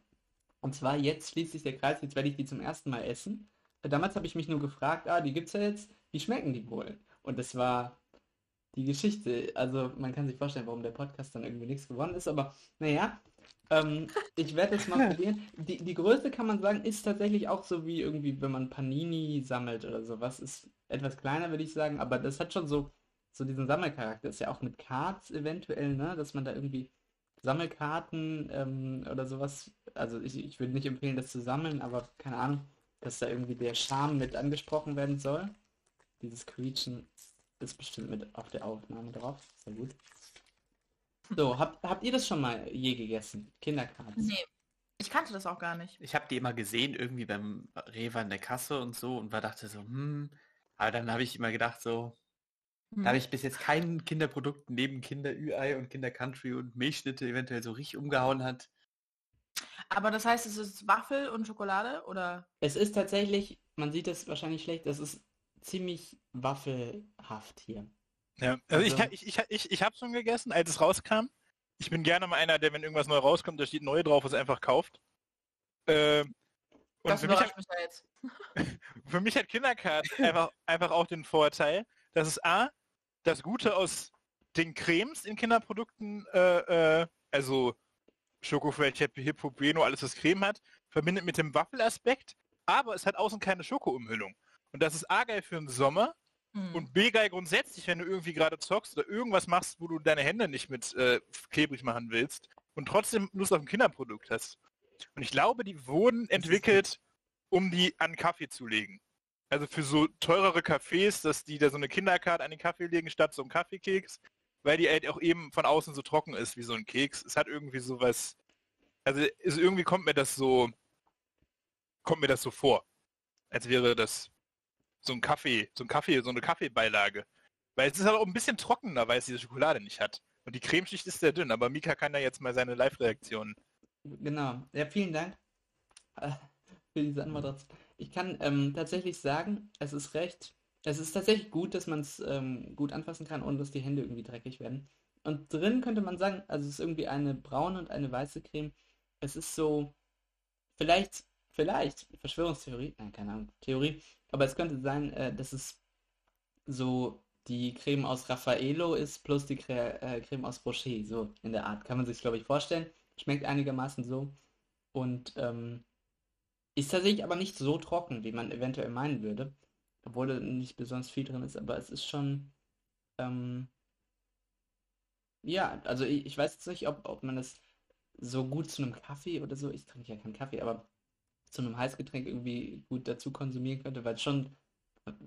Und zwar jetzt schließt sich der Kreis, jetzt werde ich die zum ersten Mal essen. Äh, Damals habe ich mich nur gefragt, ah, die gibt's ja jetzt, wie schmecken die wohl? Und das war die Geschichte. Also man kann sich vorstellen, warum der Podcast dann irgendwie nichts geworden ist, aber naja, ähm, ich werde es mal probieren. Die, die Größe kann man sagen, ist tatsächlich auch so wie irgendwie, wenn man Panini sammelt oder sowas. Ist etwas kleiner, würde ich sagen, aber das hat schon so, so diesen Sammelcharakter. Ist ja auch mit Cards eventuell, ne, dass man da irgendwie Sammelkarten ähm, oder sowas. Also ich, ich würde nicht empfehlen, das zu sammeln, aber keine Ahnung, dass da irgendwie der Charme mit angesprochen werden soll. Dieses Quietschen ist bestimmt mit auf der Aufnahme drauf. Sehr gut. So, habt, habt ihr das schon mal je gegessen? Kinderkarts? Nee. Ich kannte das auch gar nicht. Ich habe die immer gesehen, irgendwie beim Rewe in der Kasse und so und war dachte so, hm. Aber dann habe ich immer gedacht so. Da habe ich bis jetzt kein Kinderprodukt neben Kinder Ü-Ei und Kinder Country und Milchschnitte eventuell so richtig umgehauen hat. Aber das heißt, es ist Waffel und Schokolade oder? Es ist tatsächlich, man sieht es wahrscheinlich schlecht, es ist ziemlich waffelhaft hier. Ja, also, Also- ich, ich, ich, ich, ich habe schon gegessen, als es rauskam. Ich bin gerne mal einer, der, wenn irgendwas neu rauskommt, da steht neu drauf, es einfach kauft. Äh, und Das für mich, hat, mich für mich hat Kindercard einfach, einfach auch den Vorteil, dass es A, das Gute aus den Cremes in Kinderprodukten, äh, äh, also Schokofresh, Happy Hippo, Bueno, alles was Creme hat, verbindet mit dem Waffelaspekt, aber es hat außen keine Schokoumhüllung. Und das ist A geil für den Sommer Hm. und B geil grundsätzlich, wenn du irgendwie gerade zockst oder irgendwas machst, wo du deine Hände nicht mit äh, klebrig machen willst und trotzdem Lust auf ein Kinderprodukt hast. Und ich glaube, die wurden entwickelt, um die an Kaffee zu legen. Also für so teurere Cafés, dass die da so eine Kinderkarte an den Kaffee legen, statt so einem Kaffeekeks, weil die halt auch eben von außen so trocken ist wie so ein Keks. Es hat irgendwie sowas, also es, irgendwie kommt mir das so, kommt mir das so vor, als wäre das so ein Kaffee, so ein Kaffee, so eine Kaffeebeilage. Weil es ist aber auch ein bisschen trockener, weil es diese Schokolade nicht hat. Und die Cremeschicht ist sehr dünn, aber Mika kann da jetzt mal seine Live-Reaktion. Genau. Ja, vielen Dank äh, für diese Antwort. Ich kann ähm, tatsächlich sagen, es ist recht, es ist tatsächlich gut, dass man es ähm, gut anfassen kann, ohne dass die Hände irgendwie dreckig werden. Und drin könnte man sagen, also es ist irgendwie eine braune und eine weiße Creme. Es ist so, vielleicht, vielleicht, Verschwörungstheorie, nein, keine Ahnung, Theorie, aber es könnte sein, äh, dass es so die Creme aus Raffaello ist plus die Cre äh, Creme aus Rocher, so in der Art. Kann man sich, glaube ich, vorstellen. Schmeckt einigermaßen so. Und ähm, ist tatsächlich aber nicht so trocken, wie man eventuell meinen würde. Obwohl da nicht besonders viel drin ist, aber es ist schon. Ähm, ja, also ich, ich weiß jetzt nicht, ob, ob man das so gut zu einem Kaffee oder so, ich trinke ja keinen Kaffee, aber zu einem Heißgetränk irgendwie gut dazu konsumieren könnte, weil es schon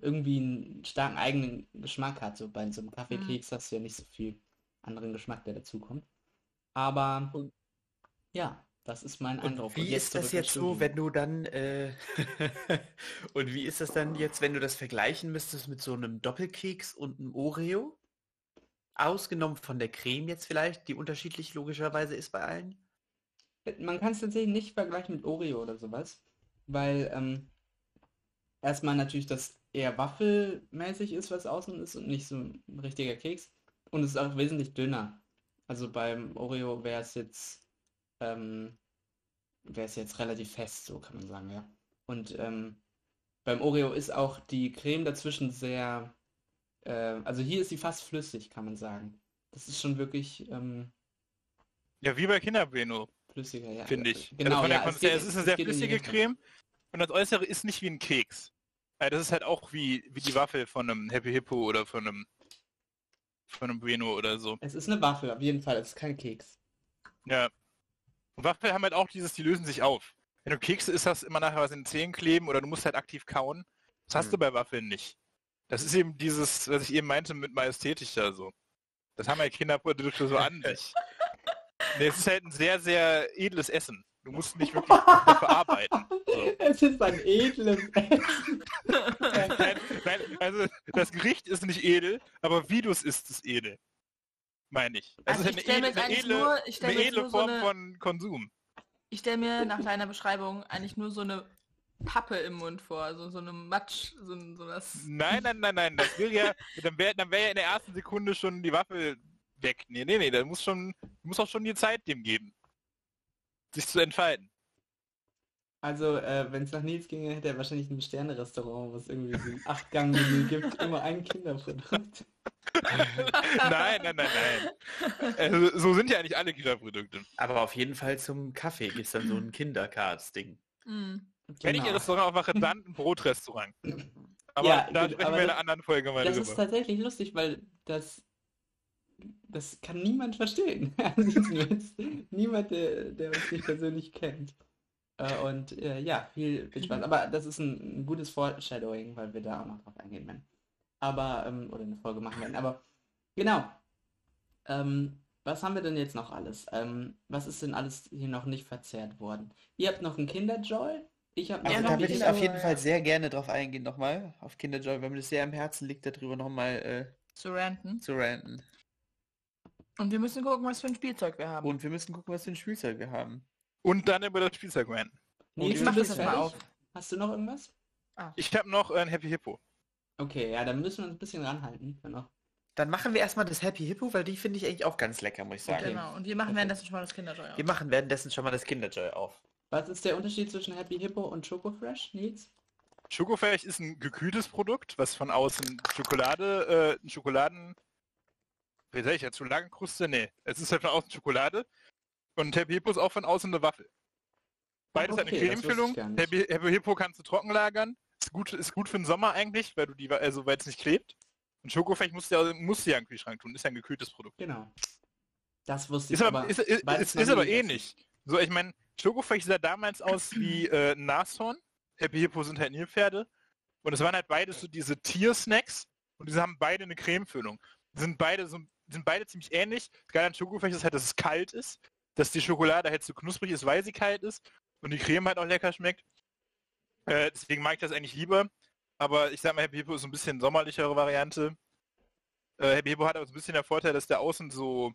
irgendwie einen starken eigenen Geschmack hat. So bei so einem Kaffeekeks hast du ja nicht so viel anderen Geschmack, der dazu kommt. Aber Und- ja, das ist mein Eindruck. Und wie jetzt ist das jetzt so, wenn du dann äh, und wie ist das dann jetzt, wenn du das vergleichen müsstest mit so einem Doppelkeks und einem Oreo? Ausgenommen von der Creme jetzt vielleicht, die unterschiedlich logischerweise ist bei allen? Man kann es tatsächlich nicht vergleichen mit Oreo oder sowas, weil ähm, erstmal natürlich das eher waffelmäßig ist, was außen ist und nicht so ein richtiger Keks. Und es ist auch wesentlich dünner. Also beim Oreo wäre es jetzt, ähm, wäre es jetzt relativ fest, so kann man sagen, ja. Und ähm, beim Oreo ist auch die Creme dazwischen sehr, äh, also hier ist sie fast flüssig, kann man sagen. Das ist schon wirklich ähm, Ja, wie bei Kinderbreno, flüssiger, ja. finde ich. Genau, also von der ja, es geht- es ist eine sehr flüssige. Creme und das Äußere ist nicht wie ein Keks. Also das ist halt auch wie, wie die Waffel von einem Happy Hippo oder von einem von einem Bueno oder so. Es ist eine Waffel, auf jeden Fall. Es ist kein Keks. Ja. Und Waffeln haben halt auch dieses, die lösen sich auf. Wenn du Kekse isst, hast du immer nachher was in den Zähnen kleben oder du musst halt aktiv kauen. Das hast Hm. du bei Waffeln nicht. Das ist eben dieses, was ich eben meinte mit majestätisch da so. Das haben ja Kinderprodukte so an sich. Nee, es ist halt ein sehr, sehr edles Essen. Du musst nicht wirklich dafür arbeiten. So. Es ist ein edles Essen. Nein, nein, also das Gericht ist nicht edel, aber wie du es isst, ist edel. Meine ich. Das Also ist ich eine, jetzt edle, nur- ich stell eine edle nur so Form eine- von Konsum. Ich stelle mir nach deiner Beschreibung eigentlich nur so eine Pappe im Mund vor, also so eine Matsch, so, ein- so das. Nein, nein, nein, nein. Das will ja, dann wäre dann wär ja in der ersten Sekunde schon die Waffe weg. Nee, nee, nee, da muss schon, muss auch schon die Zeit dem geben. Sich zu entfalten. Also, äh, wenn es nach Nils ginge, hätte er wahrscheinlich ein Sterne-Restaurant, wo es irgendwie so ein Acht-Gang-Menü gibt, immer ein Kinderprodukt. nein, nein, nein, nein. Also, so sind ja eigentlich alle Kinderprodukte. Aber auf jeden Fall zum Kaffee gibt es dann so ein Kindercards-Ding. Mm. Wenn ich Genau. Restaurant aufmache, dann ein Brotrestaurant. Aber Ja, da gut, sprechen aber wir in das- einer anderen Folge mal Das drüber. ist tatsächlich lustig, weil das das kann niemand verstehen. Also niemand, der, der uns nicht persönlich kennt. Äh, und äh, ja, viel, viel Spaß. Aber das ist ein, ein gutes Foreshadowing, weil wir da auch noch drauf eingehen werden. Aber, ähm, oder eine Folge machen werden. Aber genau. Ähm, was haben wir denn jetzt noch alles? Ähm, was ist denn alles hier noch nicht verzehrt worden? Ihr habt noch einen Kinderjoy? Ich habe noch Also noch da würde ich auf jeden Fall sehr gerne drauf eingehen nochmal, auf Kinderjoy, weil mir das sehr am Herzen liegt, darüber nochmal äh, Zu ranten. zu ranten. Und wir müssen gucken, was für ein Spielzeug wir haben. Und wir müssen gucken, was für ein Spielzeug wir haben. Und dann über das Spielzeug ranten. Nils, ich mach das mal auf. Hast du noch irgendwas? Ich habe noch ein Happy Hippo. Okay, ja, dann müssen wir uns ein bisschen ranhalten. Dann noch. Dann machen wir erstmal das Happy Hippo, weil die finde ich eigentlich auch ganz lecker, muss ich sagen. Genau. Und wir machen währenddessen schon mal das Kinderjoy auf. Wir machen währenddessen schon mal das Kinderjoy auf. Was ist der Unterschied zwischen Happy Hippo und Choco Fresh, Nils? Schokofresh ist ein gekühltes Produkt, was von außen Schokolade, äh, ein Schokoladen... Wie sag ich jetzt? Schokoladenkruste? Nee. Es ist halt von außen Schokolade. Und Happy Hippo ist auch von außen eine Waffel. Beides hat eine okay, wusste ich Cremefüllung. Happy, Happy Hippo kannst du trocken lagern. Ist gut, ist gut für den Sommer eigentlich, weil du die, also weil es nicht klebt. Und Schokofresh musst du ja, musst du ja im Kühlschrank tun. Ist ja ein gekühltes Produkt. Genau. Das wusste Ist ich aber, ist, ist, ist, noch ist aber ähnlich. So, ich meine, Schokofresh sah damals aus wie äh, Nashorn. Happy Hippo sind halt Nilpferde. Und es waren halt beides so diese Tier-Snacks und diese haben beide eine Cremefüllung. Die Sind beide so, sind beide ziemlich ähnlich. Das Geile an Schokofresh ist halt, dass es kalt ist, dass die Schokolade halt so knusprig ist, weil sie kalt ist und die Creme halt auch lecker schmeckt. Äh, deswegen mag ich das eigentlich lieber. Aber ich sag mal, Happy Hippo ist so ein bisschen sommerlichere Variante. Äh, Happy Hippo hat aber so ein bisschen der Vorteil, dass der außen so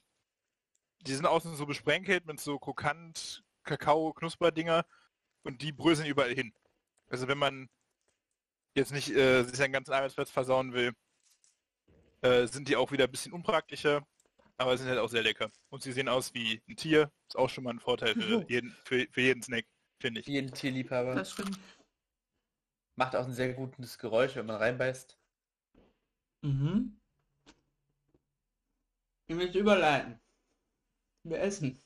die sind außen so besprenkelt mit so krokant Kakao Knusperdinger und die bröseln überall hin. Also wenn man jetzt nicht äh, sich seinen ganzen Arbeitsplatz versauen will, äh, sind die auch wieder ein bisschen unpraktischer, aber sind halt auch sehr lecker. Und sie sehen aus wie ein Tier, ist auch schon mal ein Vorteil für jeden, für, für jeden Snack, finde ich. Jeden Tierliebhaber. Das stimmt. Macht auch ein sehr gutes Geräusch, wenn man reinbeißt. Mhm. Ich möchte überleiten. Wir essen.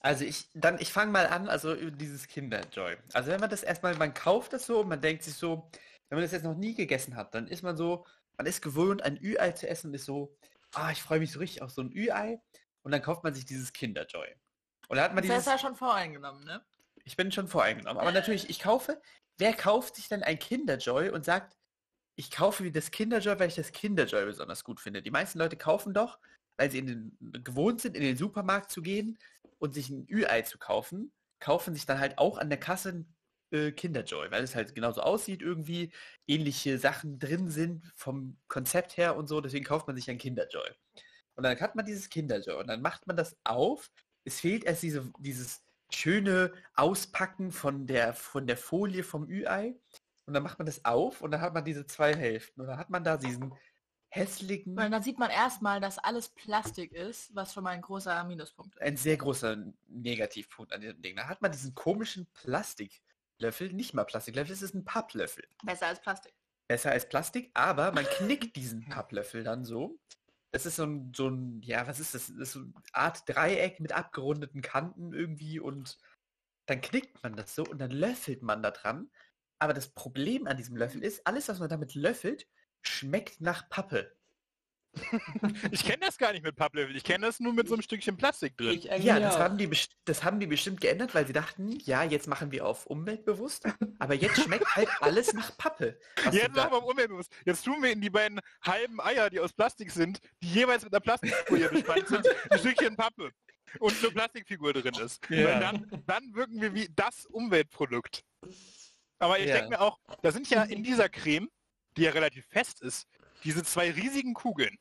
Also ich, dann, ich fange mal an, also über dieses Kinderjoy. Also wenn man das erstmal, man kauft das so und man denkt sich so, wenn man das jetzt noch nie gegessen hat, dann ist man so, man ist gewohnt, ein Ü-Ei zu essen und ist so, ah, ich freue mich so richtig auf so ein Ü-Ei. Und dann kauft man sich dieses Kinderjoy. Und da hat man Das ist dieses, ja schon voreingenommen, ne? ich bin schon voreingenommen. Aber natürlich, ich kaufe, wer kauft sich dann ein Kinderjoy und sagt, ich kaufe mir das Kinderjoy, weil ich das Kinderjoy besonders gut finde. Die meisten Leute kaufen doch, weil sie in den, gewohnt sind, in den Supermarkt zu gehen und sich ein Ü-Ei zu kaufen, kaufen sich dann halt auch an der Kasse ein äh, Kinderjoy, weil es halt genauso aussieht irgendwie, ähnliche Sachen drin sind vom Konzept her und so, deswegen kauft man sich ein Kinderjoy. Und dann hat man dieses Kinderjoy und dann macht man das auf. Es fehlt erst diese, dieses schöne Auspacken von der, von der Folie vom Ü-Ei. Und dann macht man das auf und dann hat man diese zwei Hälften. Und dann hat man da diesen hässlichen, Weil dann sieht man erstmal, dass alles Plastik ist, was schon mal ein großer Minuspunkt ist. ein sehr großer Negativpunkt an diesem Ding. Da hat man diesen komischen Plastiklöffel, nicht mal Plastiklöffel, es ist ein Papplöffel. Besser als Plastik. Besser als Plastik, aber man knickt diesen Papplöffel dann so. Das ist so ein, so ein, ja, was ist das? Das ist so eine Art Dreieck mit abgerundeten Kanten irgendwie und dann knickt man das so und dann löffelt man da dran. Aber das Problem an diesem Löffel ist, alles, was man damit löffelt, schmeckt nach Pappe. Ich kenne das gar nicht mit Papplöffel, ich kenne das nur mit so einem Stückchen Plastik drin. Ich Ja, das haben, die das haben die bestimmt geändert, weil sie dachten, ja, jetzt machen wir auf umweltbewusst, aber jetzt schmeckt halt alles nach Pappe. Jetzt machen wir umweltbewusst. Jetzt tun wir in die beiden halben Eier, die aus Plastik sind, die jeweils mit einer Plastikfolie bespannt sind, ein Stückchen Pappe und eine Plastikfigur drin ist. Ja. Weil dann, dann wirken wir wie das Umweltprodukt. Aber ich Ja. denke mir auch, da sind ja in dieser Creme, die ja relativ fest ist, diese zwei riesigen Kugeln,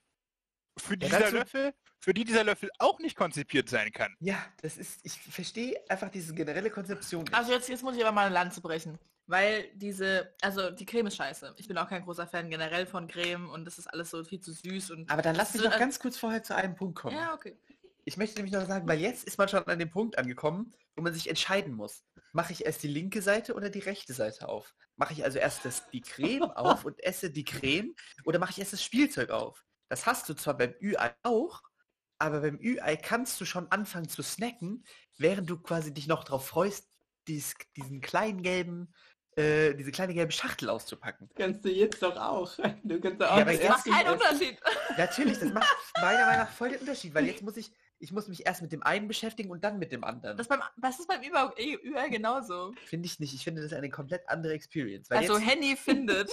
für, Ja, dieser Löffel, für die dieser Löffel auch nicht konzipiert sein kann. Ja, das ist, ich verstehe einfach diese generelle Konzeption nicht. Also jetzt, jetzt muss ich aber mal eine Lanze brechen. Weil diese, also die Creme ist scheiße. Ich bin auch kein großer Fan generell von Creme und das ist alles so viel zu süß und. aber dann lass mich noch ganz kurz vorher zu einem Punkt kommen. Ja, okay. Ich möchte nämlich noch sagen, weil jetzt ist man schon an dem Punkt angekommen, wo man sich entscheiden muss. Mache ich erst die linke Seite oder die rechte Seite auf? Mache ich also erst das, die Creme auf und esse die Creme oder mache ich erst das Spielzeug auf? Das hast du zwar beim Ü-Ei auch, aber beim Ü-Ei kannst du schon anfangen zu snacken, während du quasi dich noch darauf freust, dies, diesen kleinen gelben, äh, diese kleine gelbe Schachtel auszupacken. Kannst du jetzt doch auch. Du kannst auch Ja, aber das Macht keinen essen. Unterschied. Natürlich, das macht meiner Meinung nach voll den Unterschied, weil jetzt muss ich, ich muss mich erst mit dem einen beschäftigen und dann mit dem anderen. Das, beim, das ist beim Über überall genauso. Finde ich nicht. Ich finde das eine komplett andere Experience. Weil Also jetzt, Henny findet.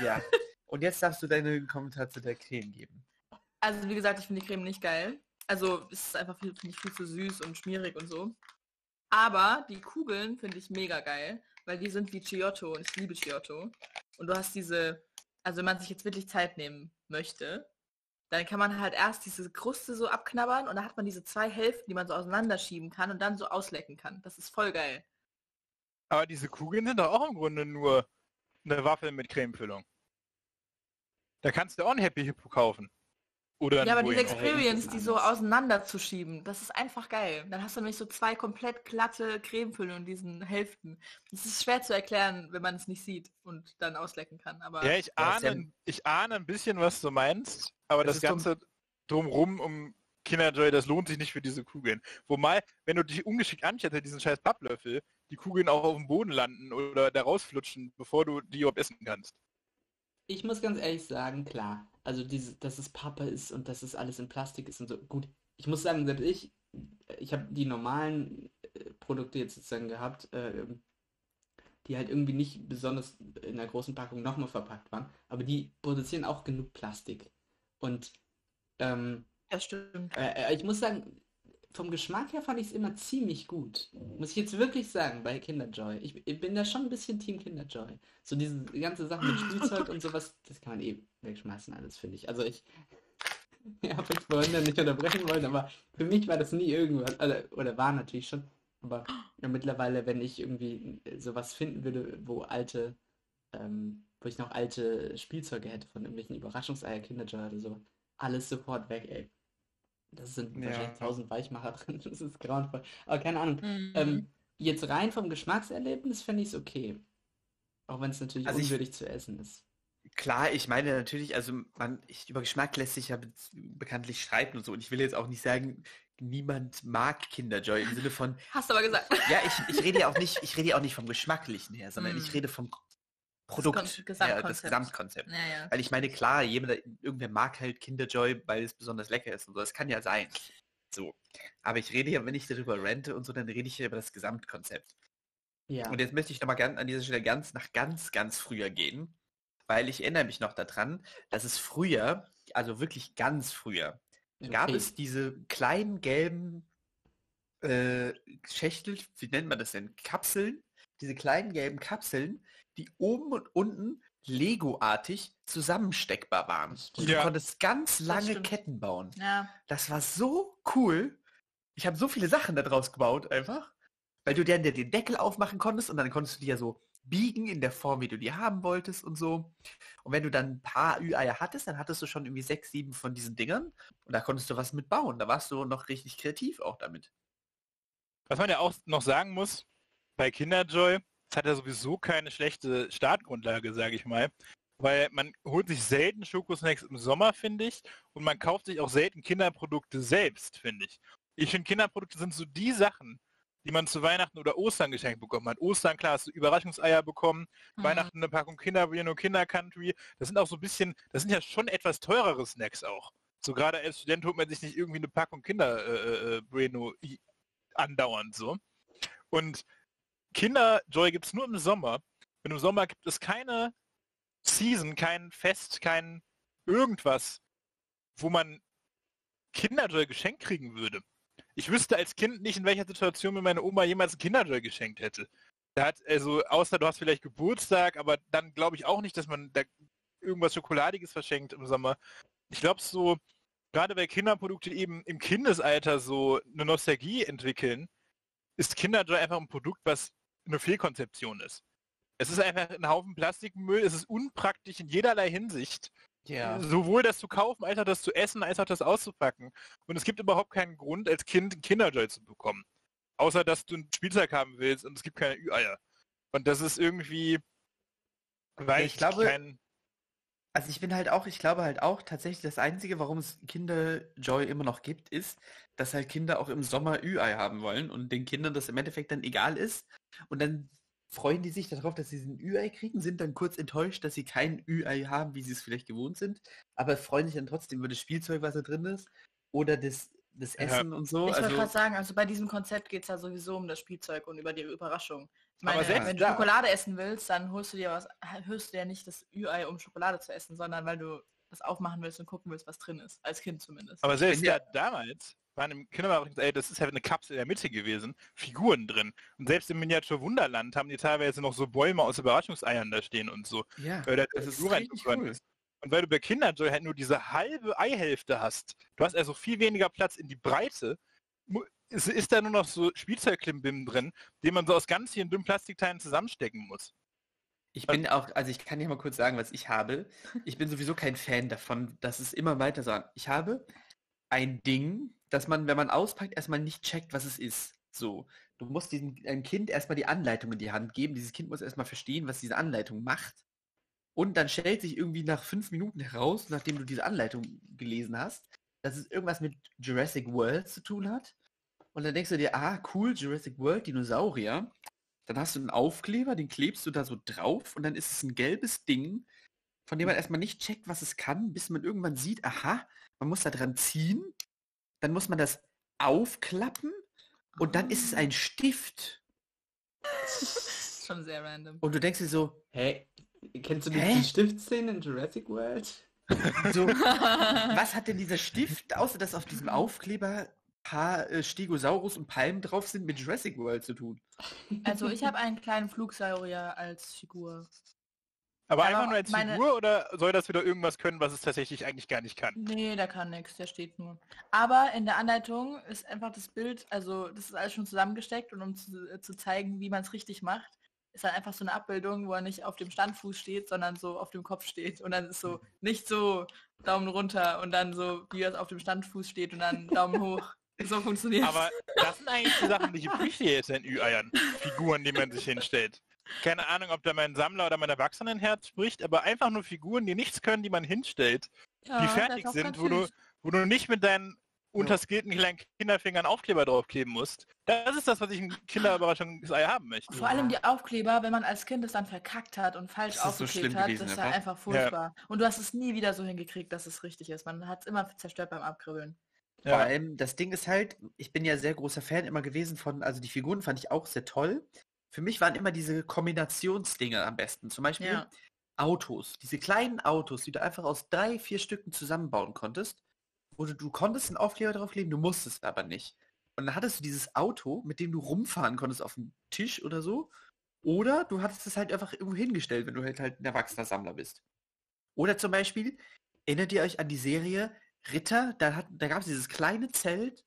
ja. Und jetzt darfst du deinen Kommentar zu der Creme geben. Also wie gesagt, ich finde die Creme nicht geil. Also es ist einfach viel, finde ich, viel zu süß und schmierig und so. Aber die Kugeln finde ich mega geil, weil die sind wie Giotto und ich liebe Giotto. Und du hast diese, also wenn man sich jetzt wirklich Zeit nehmen möchte, dann kann man halt erst diese Kruste so abknabbern und dann hat man diese zwei Hälften, die man so auseinanderschieben kann und dann so auslecken kann. Das ist voll geil. Aber diese Kugeln sind doch auch im Grunde nur eine Waffel mit Cremefüllung. Da kannst du auch ein Happy Hippo kaufen. Oder Ja, aber diese. Experience, die so auseinanderzuschieben, das ist einfach geil. Dann hast du nämlich so zwei komplett glatte Cremefüllungen in diesen Hälften. Das ist schwer zu erklären, wenn man es nicht sieht und dann auslecken kann. Aber Ja, ich ist ja- ahne, ich ahne ein bisschen, was du meinst, aber Das das, ist dumm. Ganze drumrum um Kinderjoy, das lohnt sich nicht für diese Kugeln. Wobei, wenn du dich ungeschickt anstellst mit diesen scheiß Papplöffel, die Kugeln auch auf dem Boden landen oder da rausflutschen, bevor du die überhaupt essen kannst. Ich muss ganz ehrlich sagen, klar, also diese, dass es Pappe ist und dass es alles in Plastik ist und so. Gut, ich muss sagen, selbst ich, ich habe die normalen äh, Produkte jetzt sozusagen gehabt, äh, die halt irgendwie nicht besonders in der großen Packung nochmal verpackt waren, aber die produzieren auch genug Plastik. Und ähm, das stimmt. äh, äh, ich muss sagen, vom Geschmack her fand ich es immer ziemlich gut. Muss ich jetzt wirklich sagen, bei Kinderjoy. Ich, ich bin da schon ein bisschen Team Kinderjoy. So diese ganze Sache mit Spielzeug und sowas, das kann man eh wegschmeißen alles, finde ich. Also ich habe jetzt vorhin ja nicht unterbrechen wollen, aber für mich war das nie irgendwas, also, oder war natürlich schon, aber ja, mittlerweile, wenn ich irgendwie sowas finden würde, wo alte, ähm, wo ich noch alte Spielzeuge hätte von irgendwelchen Überraschungseier, Kinderjoy oder so, alles sofort weg, ey. Das sind Ja. wahrscheinlich tausend Weichmacher drin, das ist grauenvoll. Aber keine Ahnung. Mhm. Ähm, jetzt rein vom Geschmackserlebnis fände ich es okay. Auch wenn es natürlich Also ich- unwürdig zu essen ist. Klar, ich meine natürlich, also man, ich, über Geschmack lässt sich ja be bekanntlich streiten und so. Und ich will jetzt auch nicht sagen, niemand mag Kinderjoy im Sinne von, Hast du aber gesagt. ja, ich, ich rede ja auch nicht, ich rede ja auch nicht vom Geschmacklichen her, sondern ich Hm. rede vom Produkt, Kon- her, das Gesamtkonzept. Ja, ja. Weil ich meine, klar, jemand, irgendwer mag halt Kinderjoy, weil es besonders lecker ist und so. Das kann ja sein. So. Aber ich rede ja, wenn ich darüber rente und so, dann rede ich ja über das Gesamtkonzept. Ja. Und jetzt möchte ich nochmal an dieser Stelle ganz nach ganz, ganz früher gehen, weil ich erinnere mich noch daran, dass es früher, also wirklich ganz früher, gab Okay. es diese kleinen gelben äh, Schächtel, wie nennt man das denn? Kapseln? Diese kleinen gelben Kapseln, die oben und unten Lego-artig zusammensteckbar waren. Und du Ja. konntest ganz lange. Ketten bauen. ja. Das war so cool. Ich habe so viele Sachen daraus gebaut einfach. Weil du dann den Deckel aufmachen konntest und dann konntest du die ja so biegen in der Form, wie du die haben wolltest und so. Und wenn du dann ein paar Ü-Eier hattest, dann hattest du schon irgendwie sechs, sieben von diesen Dingern und da konntest du was mitbauen. Da warst du noch richtig kreativ auch damit. Was man ja auch noch sagen muss, bei Kinderjoy, es hat ja sowieso keine schlechte Startgrundlage, sage ich mal. Weil man holt sich selten Schokosnacks im Sommer, finde ich. Und man kauft sich auch selten Kinderprodukte selbst, finde ich. Ich finde, Kinderprodukte sind so die Sachen, die man zu Weihnachten oder Ostern geschenkt bekommen hat. Ostern, klar, hast du Überraschungseier bekommen, Mhm. Weihnachten eine Packung Kinder Bueno, Kinder Country. Das sind auch so ein bisschen, das sind ja schon etwas teurere Snacks auch. So gerade als Student holt man sich nicht irgendwie eine Packung Kinder äh, äh, Bueno i- andauernd so. Und Kinderjoy gibt es nur im Sommer. Und im Sommer gibt es keine Season, kein Fest, kein irgendwas, wo man Kinderjoy geschenkt kriegen würde. Ich wüsste als Kind nicht, in welcher Situation mir meine Oma jemals ein Kinderjoy geschenkt hätte. Da hat, also, außer du hast vielleicht Geburtstag, aber dann glaube ich auch nicht, dass man da irgendwas Schokoladiges verschenkt im Sommer. Ich glaube so, gerade weil Kinderprodukte eben im Kindesalter so eine Nostalgie entwickeln, ist Kinderjoy einfach ein Produkt, was eine Fehlkonzeption ist. Es ist einfach ein Haufen Plastikmüll, es ist unpraktisch in jederlei Hinsicht. Sowohl das zu kaufen, als auch das zu essen, als auch das auszupacken. Und es gibt überhaupt keinen Grund, als Kind Kinderjoy zu bekommen. Außer, dass du ein Spielzeug haben willst und es gibt keine Ü-Eier. Und das ist irgendwie... Weil ich glaube- kein, Also ich bin halt auch, ich glaube halt auch tatsächlich das Einzige, warum es Kinderjoy immer noch gibt, ist, dass halt Kinder auch im Sommer Ü-Ei haben wollen und den Kindern das im Endeffekt dann egal ist. Und dann freuen die sich darauf, dass sie ein Ü-Ei kriegen, sind dann kurz enttäuscht, dass sie kein Ü-Ei haben, wie sie es vielleicht gewohnt sind, aber freuen sich dann trotzdem über das Spielzeug, was da drin ist, oder das, das Ja. Essen und so. Ich wollte Also, gerade sagen, also bei diesem Konzept geht es ja sowieso um das Spielzeug und über die Überraschung. Ich Aber meine, selbst wenn du da- Schokolade essen willst, dann holst du dir was, hörst du ja nicht das Ü-Ei, um Schokolade zu essen, sondern weil du das aufmachen willst und gucken willst, was drin ist. Als Kind zumindest. Aber selbst ja- da waren im Kindermarkt, ey, das ist ja eine Kapsel in der Mitte gewesen, Figuren drin. Und selbst im Miniatur Wunderland haben die teilweise noch so Bäume aus Überraschungseiern da stehen und so. ja, Weil da das eine ist richtig cool. ist. Und weil du bei Kinderjoy halt nur diese halbe Eihälfte hast, du hast also viel weniger Platz in die Breite, mu- es ist da nur noch so Spielzeugklimbim drin, den man so aus ganz vielen dünnen Plastikteilen zusammenstecken muss. Ich bin auch, also ich kann dir mal kurz sagen, was ich habe. Ich bin sowieso kein Fan davon, dass es immer weiter so an. Ich habe ein Ding, dass man, wenn man auspackt, erstmal nicht checkt, was es ist. So. Du musst diesem ein Kind erstmal die Anleitung in die Hand geben. Dieses Kind muss erstmal verstehen, was diese Anleitung macht. Und dann stellt sich irgendwie nach fünf Minuten heraus, nachdem du diese Anleitung gelesen hast, dass es irgendwas mit Jurassic World zu tun hat. Und dann denkst du dir, ah, cool, Jurassic World, Dinosaurier. Dann hast du einen Aufkleber, den klebst du da so drauf und dann ist es ein gelbes Ding, von dem man erstmal nicht checkt, was es kann, bis man irgendwann sieht, aha, man muss da dran ziehen, dann muss man das aufklappen und dann ist es ein Stift. Schon sehr random. Und du denkst dir so, Hey, kennst du die, Hä? die Stiftszene in Jurassic World? so was hat denn dieser Stift, außer dass auf diesem Aufkleber paar äh, Stegosaurus und Palmen drauf sind, mit Jurassic World zu tun? Also ich habe einen kleinen Flugsaurier als Figur. Aber, Aber einfach nur als meine- Figur oder soll das wieder irgendwas können, was es tatsächlich eigentlich gar nicht kann? Nee, der kann nichts, der steht nur. Aber in der Anleitung ist einfach das Bild, also das ist alles schon zusammengesteckt und um zu, äh, zu zeigen, wie man es richtig macht, ist dann einfach so eine Abbildung, wo er nicht auf dem Standfuß steht, sondern so auf dem Kopf steht. Und dann ist so nicht so Daumen runter und dann so, wie er auf dem Standfuß steht und dann Daumen hoch. So funktioniert Aber das sind eigentlich die Sachen, die ich appreciate in Ü-Eiern. Figuren, die man sich hinstellt. Keine Ahnung, ob da mein Sammler oder mein Erwachsenenherz spricht, aber einfach nur Figuren, die nichts können, die man hinstellt, die fertig sind, wo du, wo du nicht mit deinen unterskillten kleinen Kinderfingern Aufkleber draufkleben musst. Das ist das, was ich in Kinderüberraschungsei haben möchte. Vor allem die Aufkleber, wenn man als Kind es dann verkackt hat und falsch Das ist so aufgeklebt schlimm hat, gewesen das war einfach. einfach furchtbar. Und du hast es nie wieder so hingekriegt, dass es richtig ist. Man hat es immer zerstört beim Abkribbeln. Vor Ja. allem, das Ding ist halt, ich bin ja sehr großer Fan immer gewesen von, also die Figuren fand ich auch sehr toll. Für mich waren immer diese Kombinationsdinge am besten. Zum Beispiel Ja. Autos. Diese kleinen Autos, die du einfach aus drei, vier Stücken zusammenbauen konntest. Wo du, du konntest einen Aufkleber draufkleben, du musstest aber nicht. Und dann hattest du dieses Auto, mit dem du rumfahren konntest auf dem Tisch oder so. Oder du hattest es halt einfach irgendwo hingestellt, wenn du halt, halt ein erwachsener Sammler bist. Oder zum Beispiel, erinnert ihr euch an die Serie Ritter? Da, hat- da gab es dieses kleine Zelt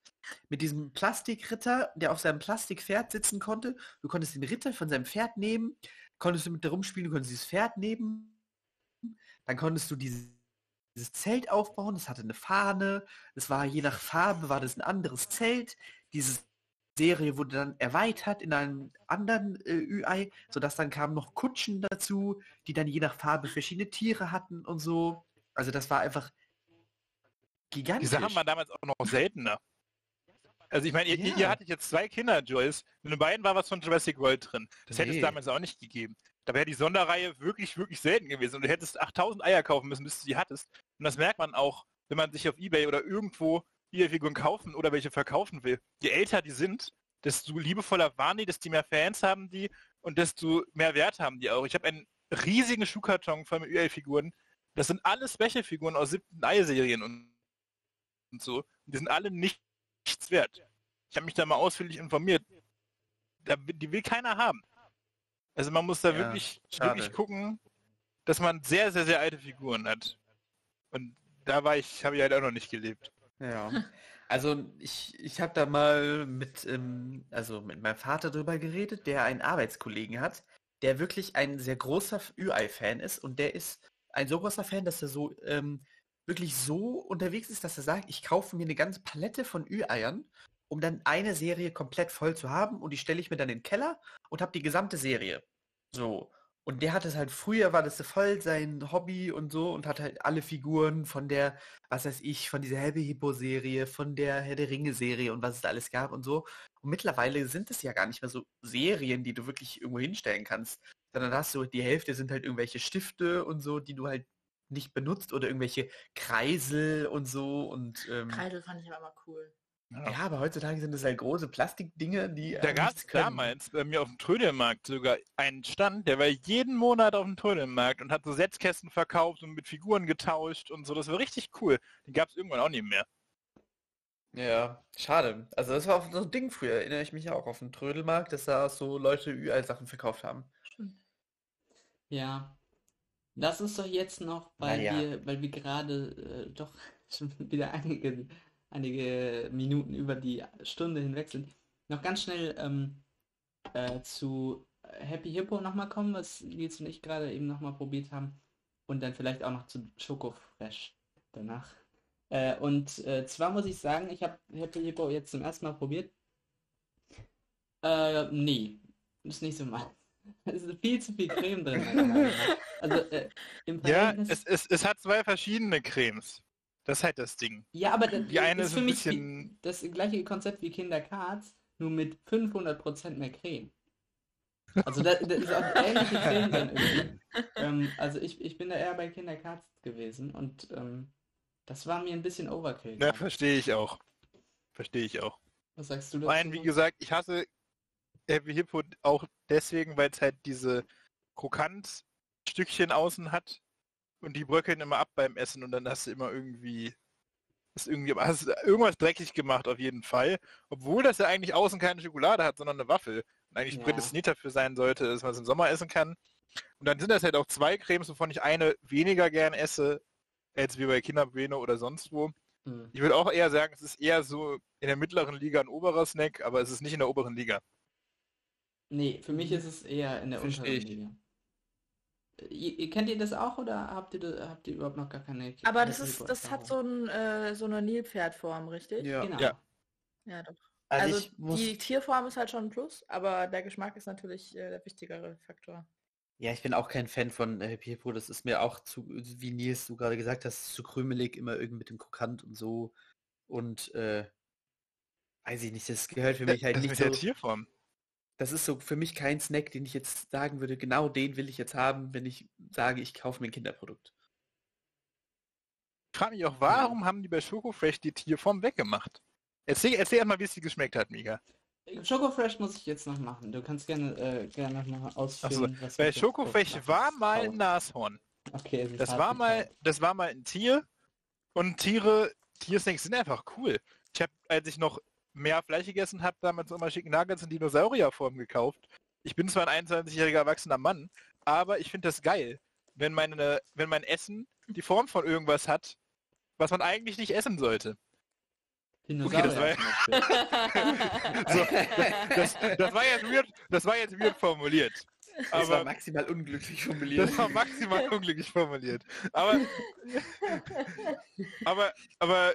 mit diesem Plastikritter, der auf seinem Plastikpferd sitzen konnte. Du konntest den Ritter von seinem Pferd nehmen, konntest du mit da rumspielen, du konntest dieses Pferd nehmen. Dann konntest du diese, dieses Zelt aufbauen, das hatte eine Fahne, es war je nach Farbe war das ein anderes Zelt. Diese Serie wurde dann erweitert in einem anderen äh, UI, sodass dann kamen noch Kutschen dazu, die dann je nach Farbe verschiedene Tiere hatten und so. Also das war einfach Die gigantisch. Sachen waren damals auch noch seltener. Also ich meine, ihr, Ja. ihr hattet jetzt zwei Kinder, Joyce. In den beiden war was von Jurassic World drin. Das hätte es Nee. damals auch nicht gegeben. Da wäre die Sonderreihe wirklich, wirklich selten gewesen. Und du hättest 8000 Eier kaufen müssen, bis du die hattest. Und das merkt man auch, wenn man sich auf Ebay oder irgendwo Figuren kaufen oder welche verkaufen will. Je älter die sind, desto liebevoller waren die, desto mehr Fans haben die und desto mehr Wert haben die auch. Ich habe einen riesigen Schuhkarton von UA-Figuren. Das sind alles Special-Figuren aus siebten Ei-Serien und, und so. Und die sind alle nicht, nichts wert. Ich habe mich da mal ausführlich informiert. Da, die will keiner haben. Also man muss da Ja, wirklich, schade. wirklich gucken, dass man sehr, sehr, sehr alte Figuren hat. Und da war ich, habe ich halt auch noch nicht gelebt. Ja. Also ich, ich habe da mal mit, ähm, also mit meinem Vater drüber geredet, der einen Arbeitskollegen hat, der wirklich ein sehr großer UI-Fan ist und der ist ein so großer Fan, dass er so ähm, wirklich so unterwegs ist, dass er sagt, ich kaufe mir eine ganze Palette von Ü-Eiern, um dann eine Serie komplett voll zu haben und die stelle ich mir dann in den Keller und habe die gesamte Serie. So. Und der hat es halt, früher war das voll sein Hobby und so und hat halt alle Figuren von der, was weiß ich, von dieser Helbe Hippo-Serie, von der Herr der Ringe-Serie und was es da alles gab und so. Und mittlerweile sind es ja gar nicht mehr so Serien, die du wirklich irgendwo hinstellen kannst, sondern hast du, die Hälfte sind halt irgendwelche Stifte und so, die du halt nicht benutzt oder irgendwelche Kreisel und so und ähm, Kreidel fand ich aber immer cool. ja, aber heutzutage sind es halt große Plastikdinge, die Da äh, gab es damals bei mir auf dem Trödelmarkt sogar einen Stand, der war jeden Monat auf dem Trödelmarkt und hat so Setzkästen verkauft und mit Figuren getauscht und so. Das war richtig cool. Den gab es irgendwann auch nicht mehr. Ja, schade. Also das war auch so ein Ding früher, erinnere ich mich auch auf dem Trödelmarkt, dass da so Leute überall Sachen verkauft haben. Ja. Lass uns doch jetzt noch, weil Naja. wir, weil wir gerade äh, doch schon wieder einige, einige Minuten über die Stunde hinweg sind, noch ganz schnell ähm, äh, zu Happy Hippo nochmal kommen, was Nils und ich gerade eben nochmal probiert haben. Und dann vielleicht auch noch zu Schoko Fresh danach. Äh, und äh, zwar muss ich sagen, ich habe Happy Hippo jetzt zum ersten Mal probiert. Äh, nee, ist nicht so mal. Es ist viel zu viel Creme drin. Also äh, Ja, es, es, es hat zwei verschiedene Cremes. Das ist halt das Ding. Ja, aber das Die eine ist für ein mich bisschen- das gleiche Konzept wie Kinder Cards, nur mit 500% mehr Creme. Also da, da ist auch ähnliche Creme drin irgendwie. Ähm, also ich, ich bin da eher bei Kinder Cards gewesen und ähm, das war mir ein bisschen Overkill. Ja, verstehe ich auch. Verstehe ich auch. Was sagst du Nein, wie gesagt, ich hasse Happy Hippo auch deswegen, weil es halt diese Krokant-Stückchen außen hat und die bröckeln immer ab beim Essen und dann hast du immer irgendwie hast irgendwie hast du irgendwas dreckig gemacht auf jeden Fall, obwohl das ja eigentlich außen keine Schokolade hat, sondern eine Waffel und eigentlich Ja. prädestiniert dafür sein sollte, dass man es im Sommer essen kann. Und dann sind das halt auch zwei Cremes, wovon ich eine weniger gern esse, als wie bei Kinder Bueno oder sonst wo. Hm. Ich würde auch eher sagen, es ist eher so in der mittleren Liga ein oberer Snack, aber es ist nicht in der oberen Liga. Nee, für mich ist es eher in der Versteh unteren ich. Liga. Ihr, ihr- kennt ihr das auch oder habt ihr, da- habt ihr überhaupt noch gar keine Aber das ist, das hat so, ein, äh, so eine Nilpferdform, richtig? Ja. Genau. Ja. Ja, doch. Also, Also, ich muss, die Tierform ist halt schon ein Plus, aber der Geschmack ist natürlich äh, der wichtigere Faktor. ja, ich bin auch kein Fan von äh, Hippo. Das ist mir auch zu, wie Nils du gerade gesagt hast, zu krümelig, immer irgendwie mit dem Krokant und so. Und äh, weiß ich nicht, das gehört für mich halt das nicht mit so. der Tierform. Das ist so für mich kein Snack, den ich jetzt sagen würde, genau den will ich jetzt haben, wenn ich sage, ich kaufe mir ein Kinderprodukt. Ich frage mich auch, warum haben die bei Schokofresh die Tierform weggemacht? Erzähl, erzähl erstmal, wie es dir geschmeckt hat, Mika. Choco Fresh muss ich jetzt noch machen. Du kannst gerne, äh, gerne noch mal ausführen, was Bei Schokofresh war mal ein Nashorn. Okay, Das war mal, das war mal ein Tier. Und Tiere, Tiersnacks sind einfach cool. Ich habe, als ich noch mehr Fleisch gegessen habe, damals immer Chicken Nuggets in Dinosaurierform gekauft. Ich bin zwar ein 21-jähriger erwachsener Mann, aber ich finde das geil, wenn meine, wenn mein Essen die Form von irgendwas hat, was man eigentlich nicht essen sollte. Dinosaurier das war-. So, das, das, war jetzt weird, das war jetzt weird formuliert. Das war Aber maximal unglücklich formuliert. das war maximal unglücklich formuliert. Aber, aber, aber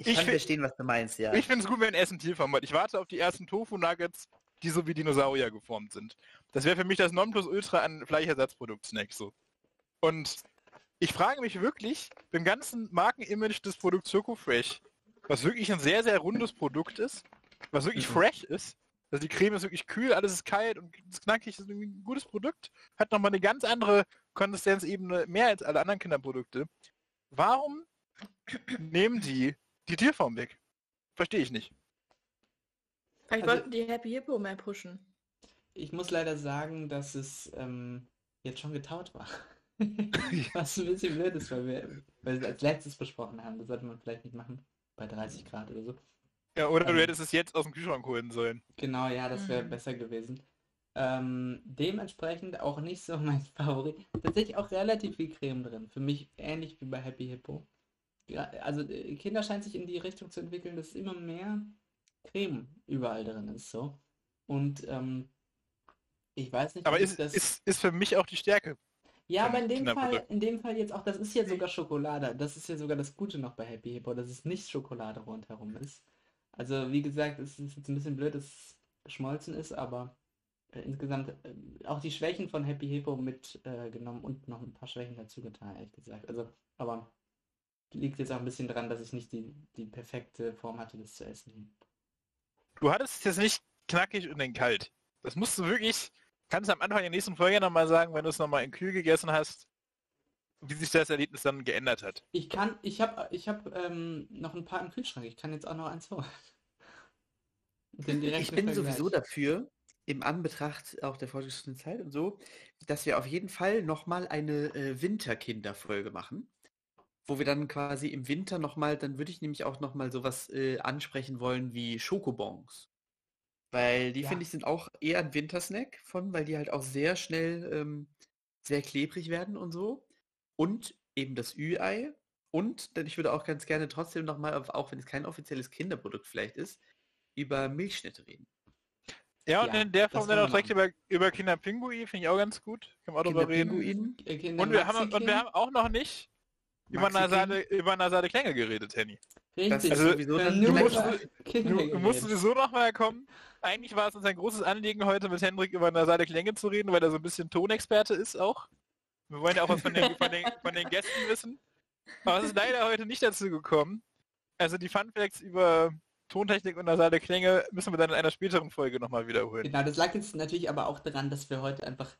ich, ich kann find- verstehen, was du meinst, ja. Ich finde es gut, wenn Essen Tierform hat. Ich warte auf die ersten Tofu-Nuggets, die so wie Dinosaurier geformt sind. Das wäre für mich das Nonplusultra an Fleischersatzprodukt-Snack so. Und ich frage mich wirklich, beim ganzen Markenimage des Produkts Choco Fresh, was wirklich ein sehr, sehr rundes Produkt ist, was wirklich Mhm. fresh ist, also die Creme ist wirklich kühl, alles ist kalt und ist knackig, ist ein gutes Produkt, hat nochmal eine ganz andere Konsistenzebene, mehr als alle anderen Kinderprodukte. Warum nehmen die die Tierform weg? Verstehe ich nicht. Vielleicht Also- wollten die Happy Hippo mehr pushen. Ich muss leider sagen, dass es ähm, jetzt schon getaut war. Was ein bisschen blöd ist, weil wir, weil wir es als letztes besprochen haben. Das sollte man vielleicht nicht machen. Bei 30 Grad oder so. Ja, oder Ähm. du hättest es jetzt aus dem Kühlschrank holen sollen. Genau, ja, das wäre Mhm. besser gewesen. Ähm, dementsprechend auch nicht so mein Favorit. Tatsächlich auch relativ viel Creme drin. Für mich ähnlich wie bei Happy Hippo. Ja, also äh, Kinder scheint sich in die Richtung zu entwickeln, dass immer mehr Creme überall drin ist. So. Und ähm, ich weiß nicht, Aber ist, das. ist, ist für mich auch die Stärke. Ja, aber in dem Fall, in dem Fall jetzt auch, das ist ja sogar Schokolade. Das ist ja sogar das Gute noch bei Happy Hippo, dass es nicht Schokolade rundherum ist. Also wie gesagt, es ist jetzt ein bisschen blöd, dass es geschmolzen ist, aber äh, insgesamt äh, auch die Schwächen von Happy Hippo mitgenommen äh, und noch ein paar Schwächen dazu getan, ehrlich gesagt. Also, aber liegt jetzt auch ein bisschen dran, dass ich nicht die, die perfekte Form hatte, das zu essen. Du hattest es jetzt nicht knackig und dann kalt. Das musst du wirklich, kannst du am Anfang der nächsten Folge nochmal sagen, wenn du es nochmal in Kühl gegessen hast, wie sich das Erlebnis dann geändert hat. Ich kann, ich habe ich hab, ähm, noch ein paar im Kühlschrank. Ich kann jetzt auch noch eins holen. Den Ich bin sowieso dafür, im Anbetracht auch der fortgeschrittenen Zeit und so, dass wir auf jeden Fall nochmal eine äh, Winterkinderfolge machen, wo wir dann quasi im Winter nochmal, dann würde ich nämlich auch nochmal sowas äh, ansprechen wollen wie Schokobons. Weil die, Ja. finde ich, sind auch eher ein Wintersnack von, weil die halt auch sehr schnell ähm, sehr klebrig werden und so. Und eben das Ü-Ei. Und denn ich würde auch ganz gerne trotzdem nochmal, auch wenn es kein offizielles Kinderprodukt vielleicht ist, über Milchschnitte reden. Ja, und Ja, in der Form dann auch direkt über, über Kinderpinguin, finde ich auch ganz gut. Können wir auch drüber reden. Äh, Und wir, haben, und wir haben auch noch nicht über nasale, über nasale Klänge geredet, Henny. Richtig. Also, sowieso dann du musst- über Kinder Du, du musst geredet. sowieso noch mal kommen. Eigentlich war es uns ein großes Anliegen, heute mit Hendrik über nasale Klänge zu reden, weil er so ein bisschen Tonexperte ist auch. Wir wollen ja auch was von den, von den, von den Gästen wissen. Aber es ist leider heute nicht dazu gekommen. Also die Fun Facts über Tontechnik und nasale Klänge müssen wir dann in einer späteren Folge nochmal wiederholen. Genau, das lag jetzt natürlich aber auch daran, dass wir heute einfach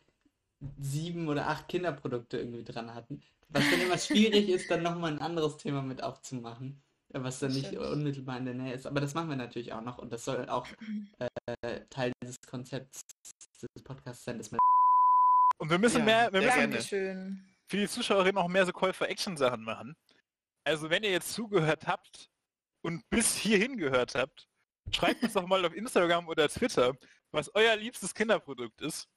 sieben oder acht Kinderprodukte irgendwie dran hatten. Was dann immer schwierig ist, dann nochmal ein anderes Thema mit aufzumachen, was dann nicht Stimmt. unmittelbar in der Nähe ist. Aber das machen wir natürlich auch noch und das soll auch äh, Teil dieses Konzepts des Podcasts sein, dass man Und wir müssen Ja, mehr, wir müssen für die Zuschauerinnen auch mehr so Call-for-Action-Sachen machen. Also wenn ihr jetzt zugehört habt und bis hierhin gehört habt, schreibt uns doch mal auf Instagram oder Twitter, was euer liebstes Kinderprodukt ist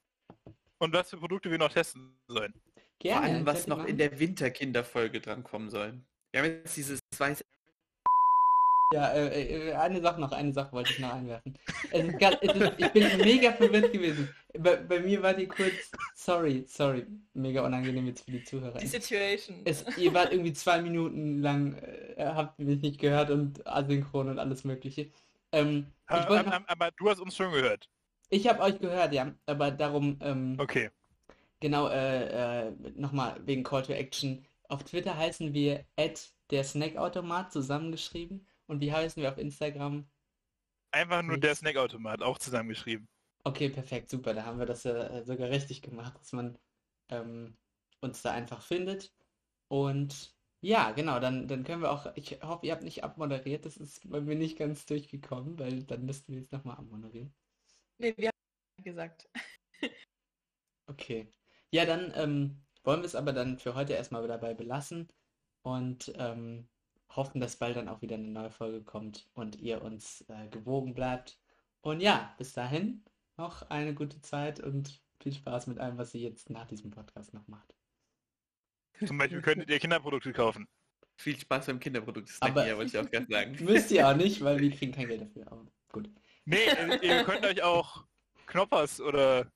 und was für Produkte wir noch testen sollen. Vor gerne. allem, was noch machen. in der Winterkinderfolge drankommen soll. Wir haben jetzt dieses weiß Ja, äh, äh, eine Sache noch, eine Sache wollte ich noch einwerfen. Es ist ganz, es ist, ich bin mega verwirrt gewesen. Bei, bei mir war die kurz, sorry, sorry, mega unangenehm jetzt für die Zuhörer. Die Situation. Es, ihr wart irgendwie zwei Minuten lang, äh, habt mich nicht gehört und asynchron und alles mögliche. Ähm, ich Aber, noch, aber du hast uns schon gehört. Ich habe euch gehört, ja, aber darum, ähm, Okay. genau, äh, äh, nochmal wegen Call to Action. Auf Twitter heißen wir der Snackautomat zusammengeschrieben. Und wie heißen wir auf Instagram? Einfach nur der Snackautomat, auch zusammengeschrieben. Okay, perfekt, super. Da haben wir das ja äh, sogar richtig gemacht, dass man ähm, uns da einfach findet. Und ja, genau, dann, dann können wir auch, ich hoffe, ihr habt nicht abmoderiert, das ist bei mir nicht ganz durchgekommen, weil dann müssten wir jetzt nochmal abmoderieren. Nee, wir haben gesagt. Okay. Ja, dann ähm, wollen wir es aber dann für heute erstmal dabei belassen und ähm, hoffen, dass bald dann auch wieder eine neue Folge kommt und ihr uns äh, gewogen bleibt. Und ja, bis dahin noch eine gute Zeit und viel Spaß mit allem, was ihr jetzt nach diesem Podcast noch macht. Zum Beispiel könntet ihr Kinderprodukte kaufen. viel Spaß beim Kinderprodukt Aber- hier, wollte ich auch gerade sagen. Müsst ihr auch nicht, weil wir kriegen kein Geld dafür. Aber gut. Nee, ihr, könnt euch auch Knoppers oder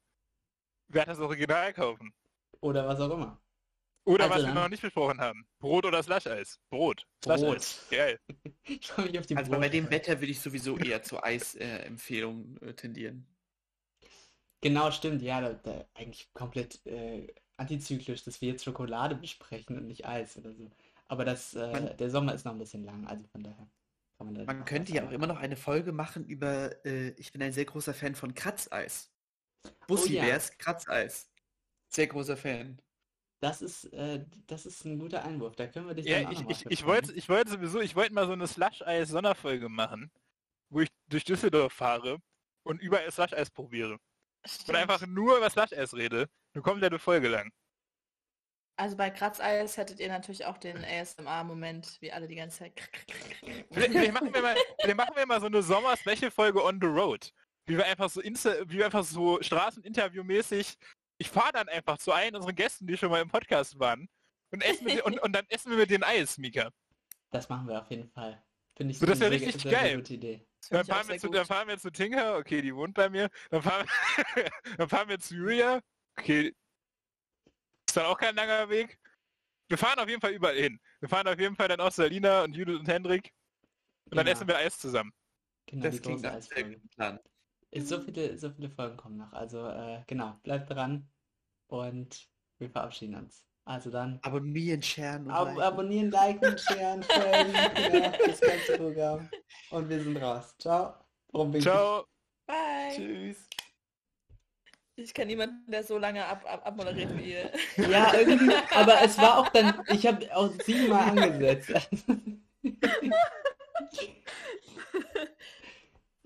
wer hat das Original kaufen. Oder was auch immer. Oder Also was wir dann- noch nicht besprochen haben. Brot oder Slush-Eis. Brot. Slush-Eis. Geil. Ich freue mich auf die Also bei dem Brot- Wetter würde ich sowieso eher zu Eis-Empfehlungen äh, tendieren. Genau, stimmt, ja, da, da eigentlich komplett äh, antizyklisch, dass wir jetzt Schokolade besprechen und nicht Eis oder so. Aber das, äh, der Sommer ist noch ein bisschen lang, also von daher man Man könnte ja auch immer noch eine Folge machen über, äh, ich bin ein sehr großer Fan von Kratzeis. Oh Bussi ja. wär's, Kratzeis. Sehr großer Fan. Das ist, äh, das ist ein guter Einwurf, da können wir dich Ja, dann auch ich, ich, ich wollte ich wollte sowieso, ich wollte mal so eine Slush-Eis-Sonderfolge machen, wo ich durch Düsseldorf fahre und überall Slush-Eis probiere. Und Stimmt. einfach nur über Slush-Eis rede. Eine komplette Folge lang. Also bei Kratzeis hättet ihr natürlich auch den ASMR-Moment, wie alle die ganze Zeit. Vielleicht, vielleicht, machen wir mal, vielleicht machen wir mal so eine Sommer-Special-Folge on the road. Wie wir einfach so Insta, wie wir einfach so Straßeninterview-mäßig. Ich fahre dann einfach zu allen unseren Gästen, die schon mal im Podcast waren. Und, essen mit, und, und dann essen wir mit den Eis, Mika. Das machen wir auf jeden Fall. Finde ich So, das eine wär sehr, richtig sehr, sehr geil. gute Idee. Dann fahren, wir zu, dann fahren wir zu Tinker, okay, die wohnt bei mir. Dann fahren, wir, dann fahren wir zu Julia, okay, ist dann auch kein langer Weg. Wir fahren auf jeden Fall überall hin. Wir fahren auf jeden Fall dann auch zu Alina und Judith und Hendrik. Und dann Genau. essen wir Eis zusammen. Genau, Das klingt nach sehr guten Plan. Ist So viele, so viele Folgen kommen noch. Also äh, genau, bleibt dran und wir verabschieden uns. Also dann Abonnieren, sharen und ab liken. abonnieren, liken, sharen, folgen, ja, das ganze Programm. Und wir sind raus. Ciao. Ciao. Bye. Tschüss. Ich kenne niemanden, der so lange ab, ab, abmoderiert wie ihr. Ja, irgendwie, aber es war auch dann, ich habe auch siebenmal angesetzt.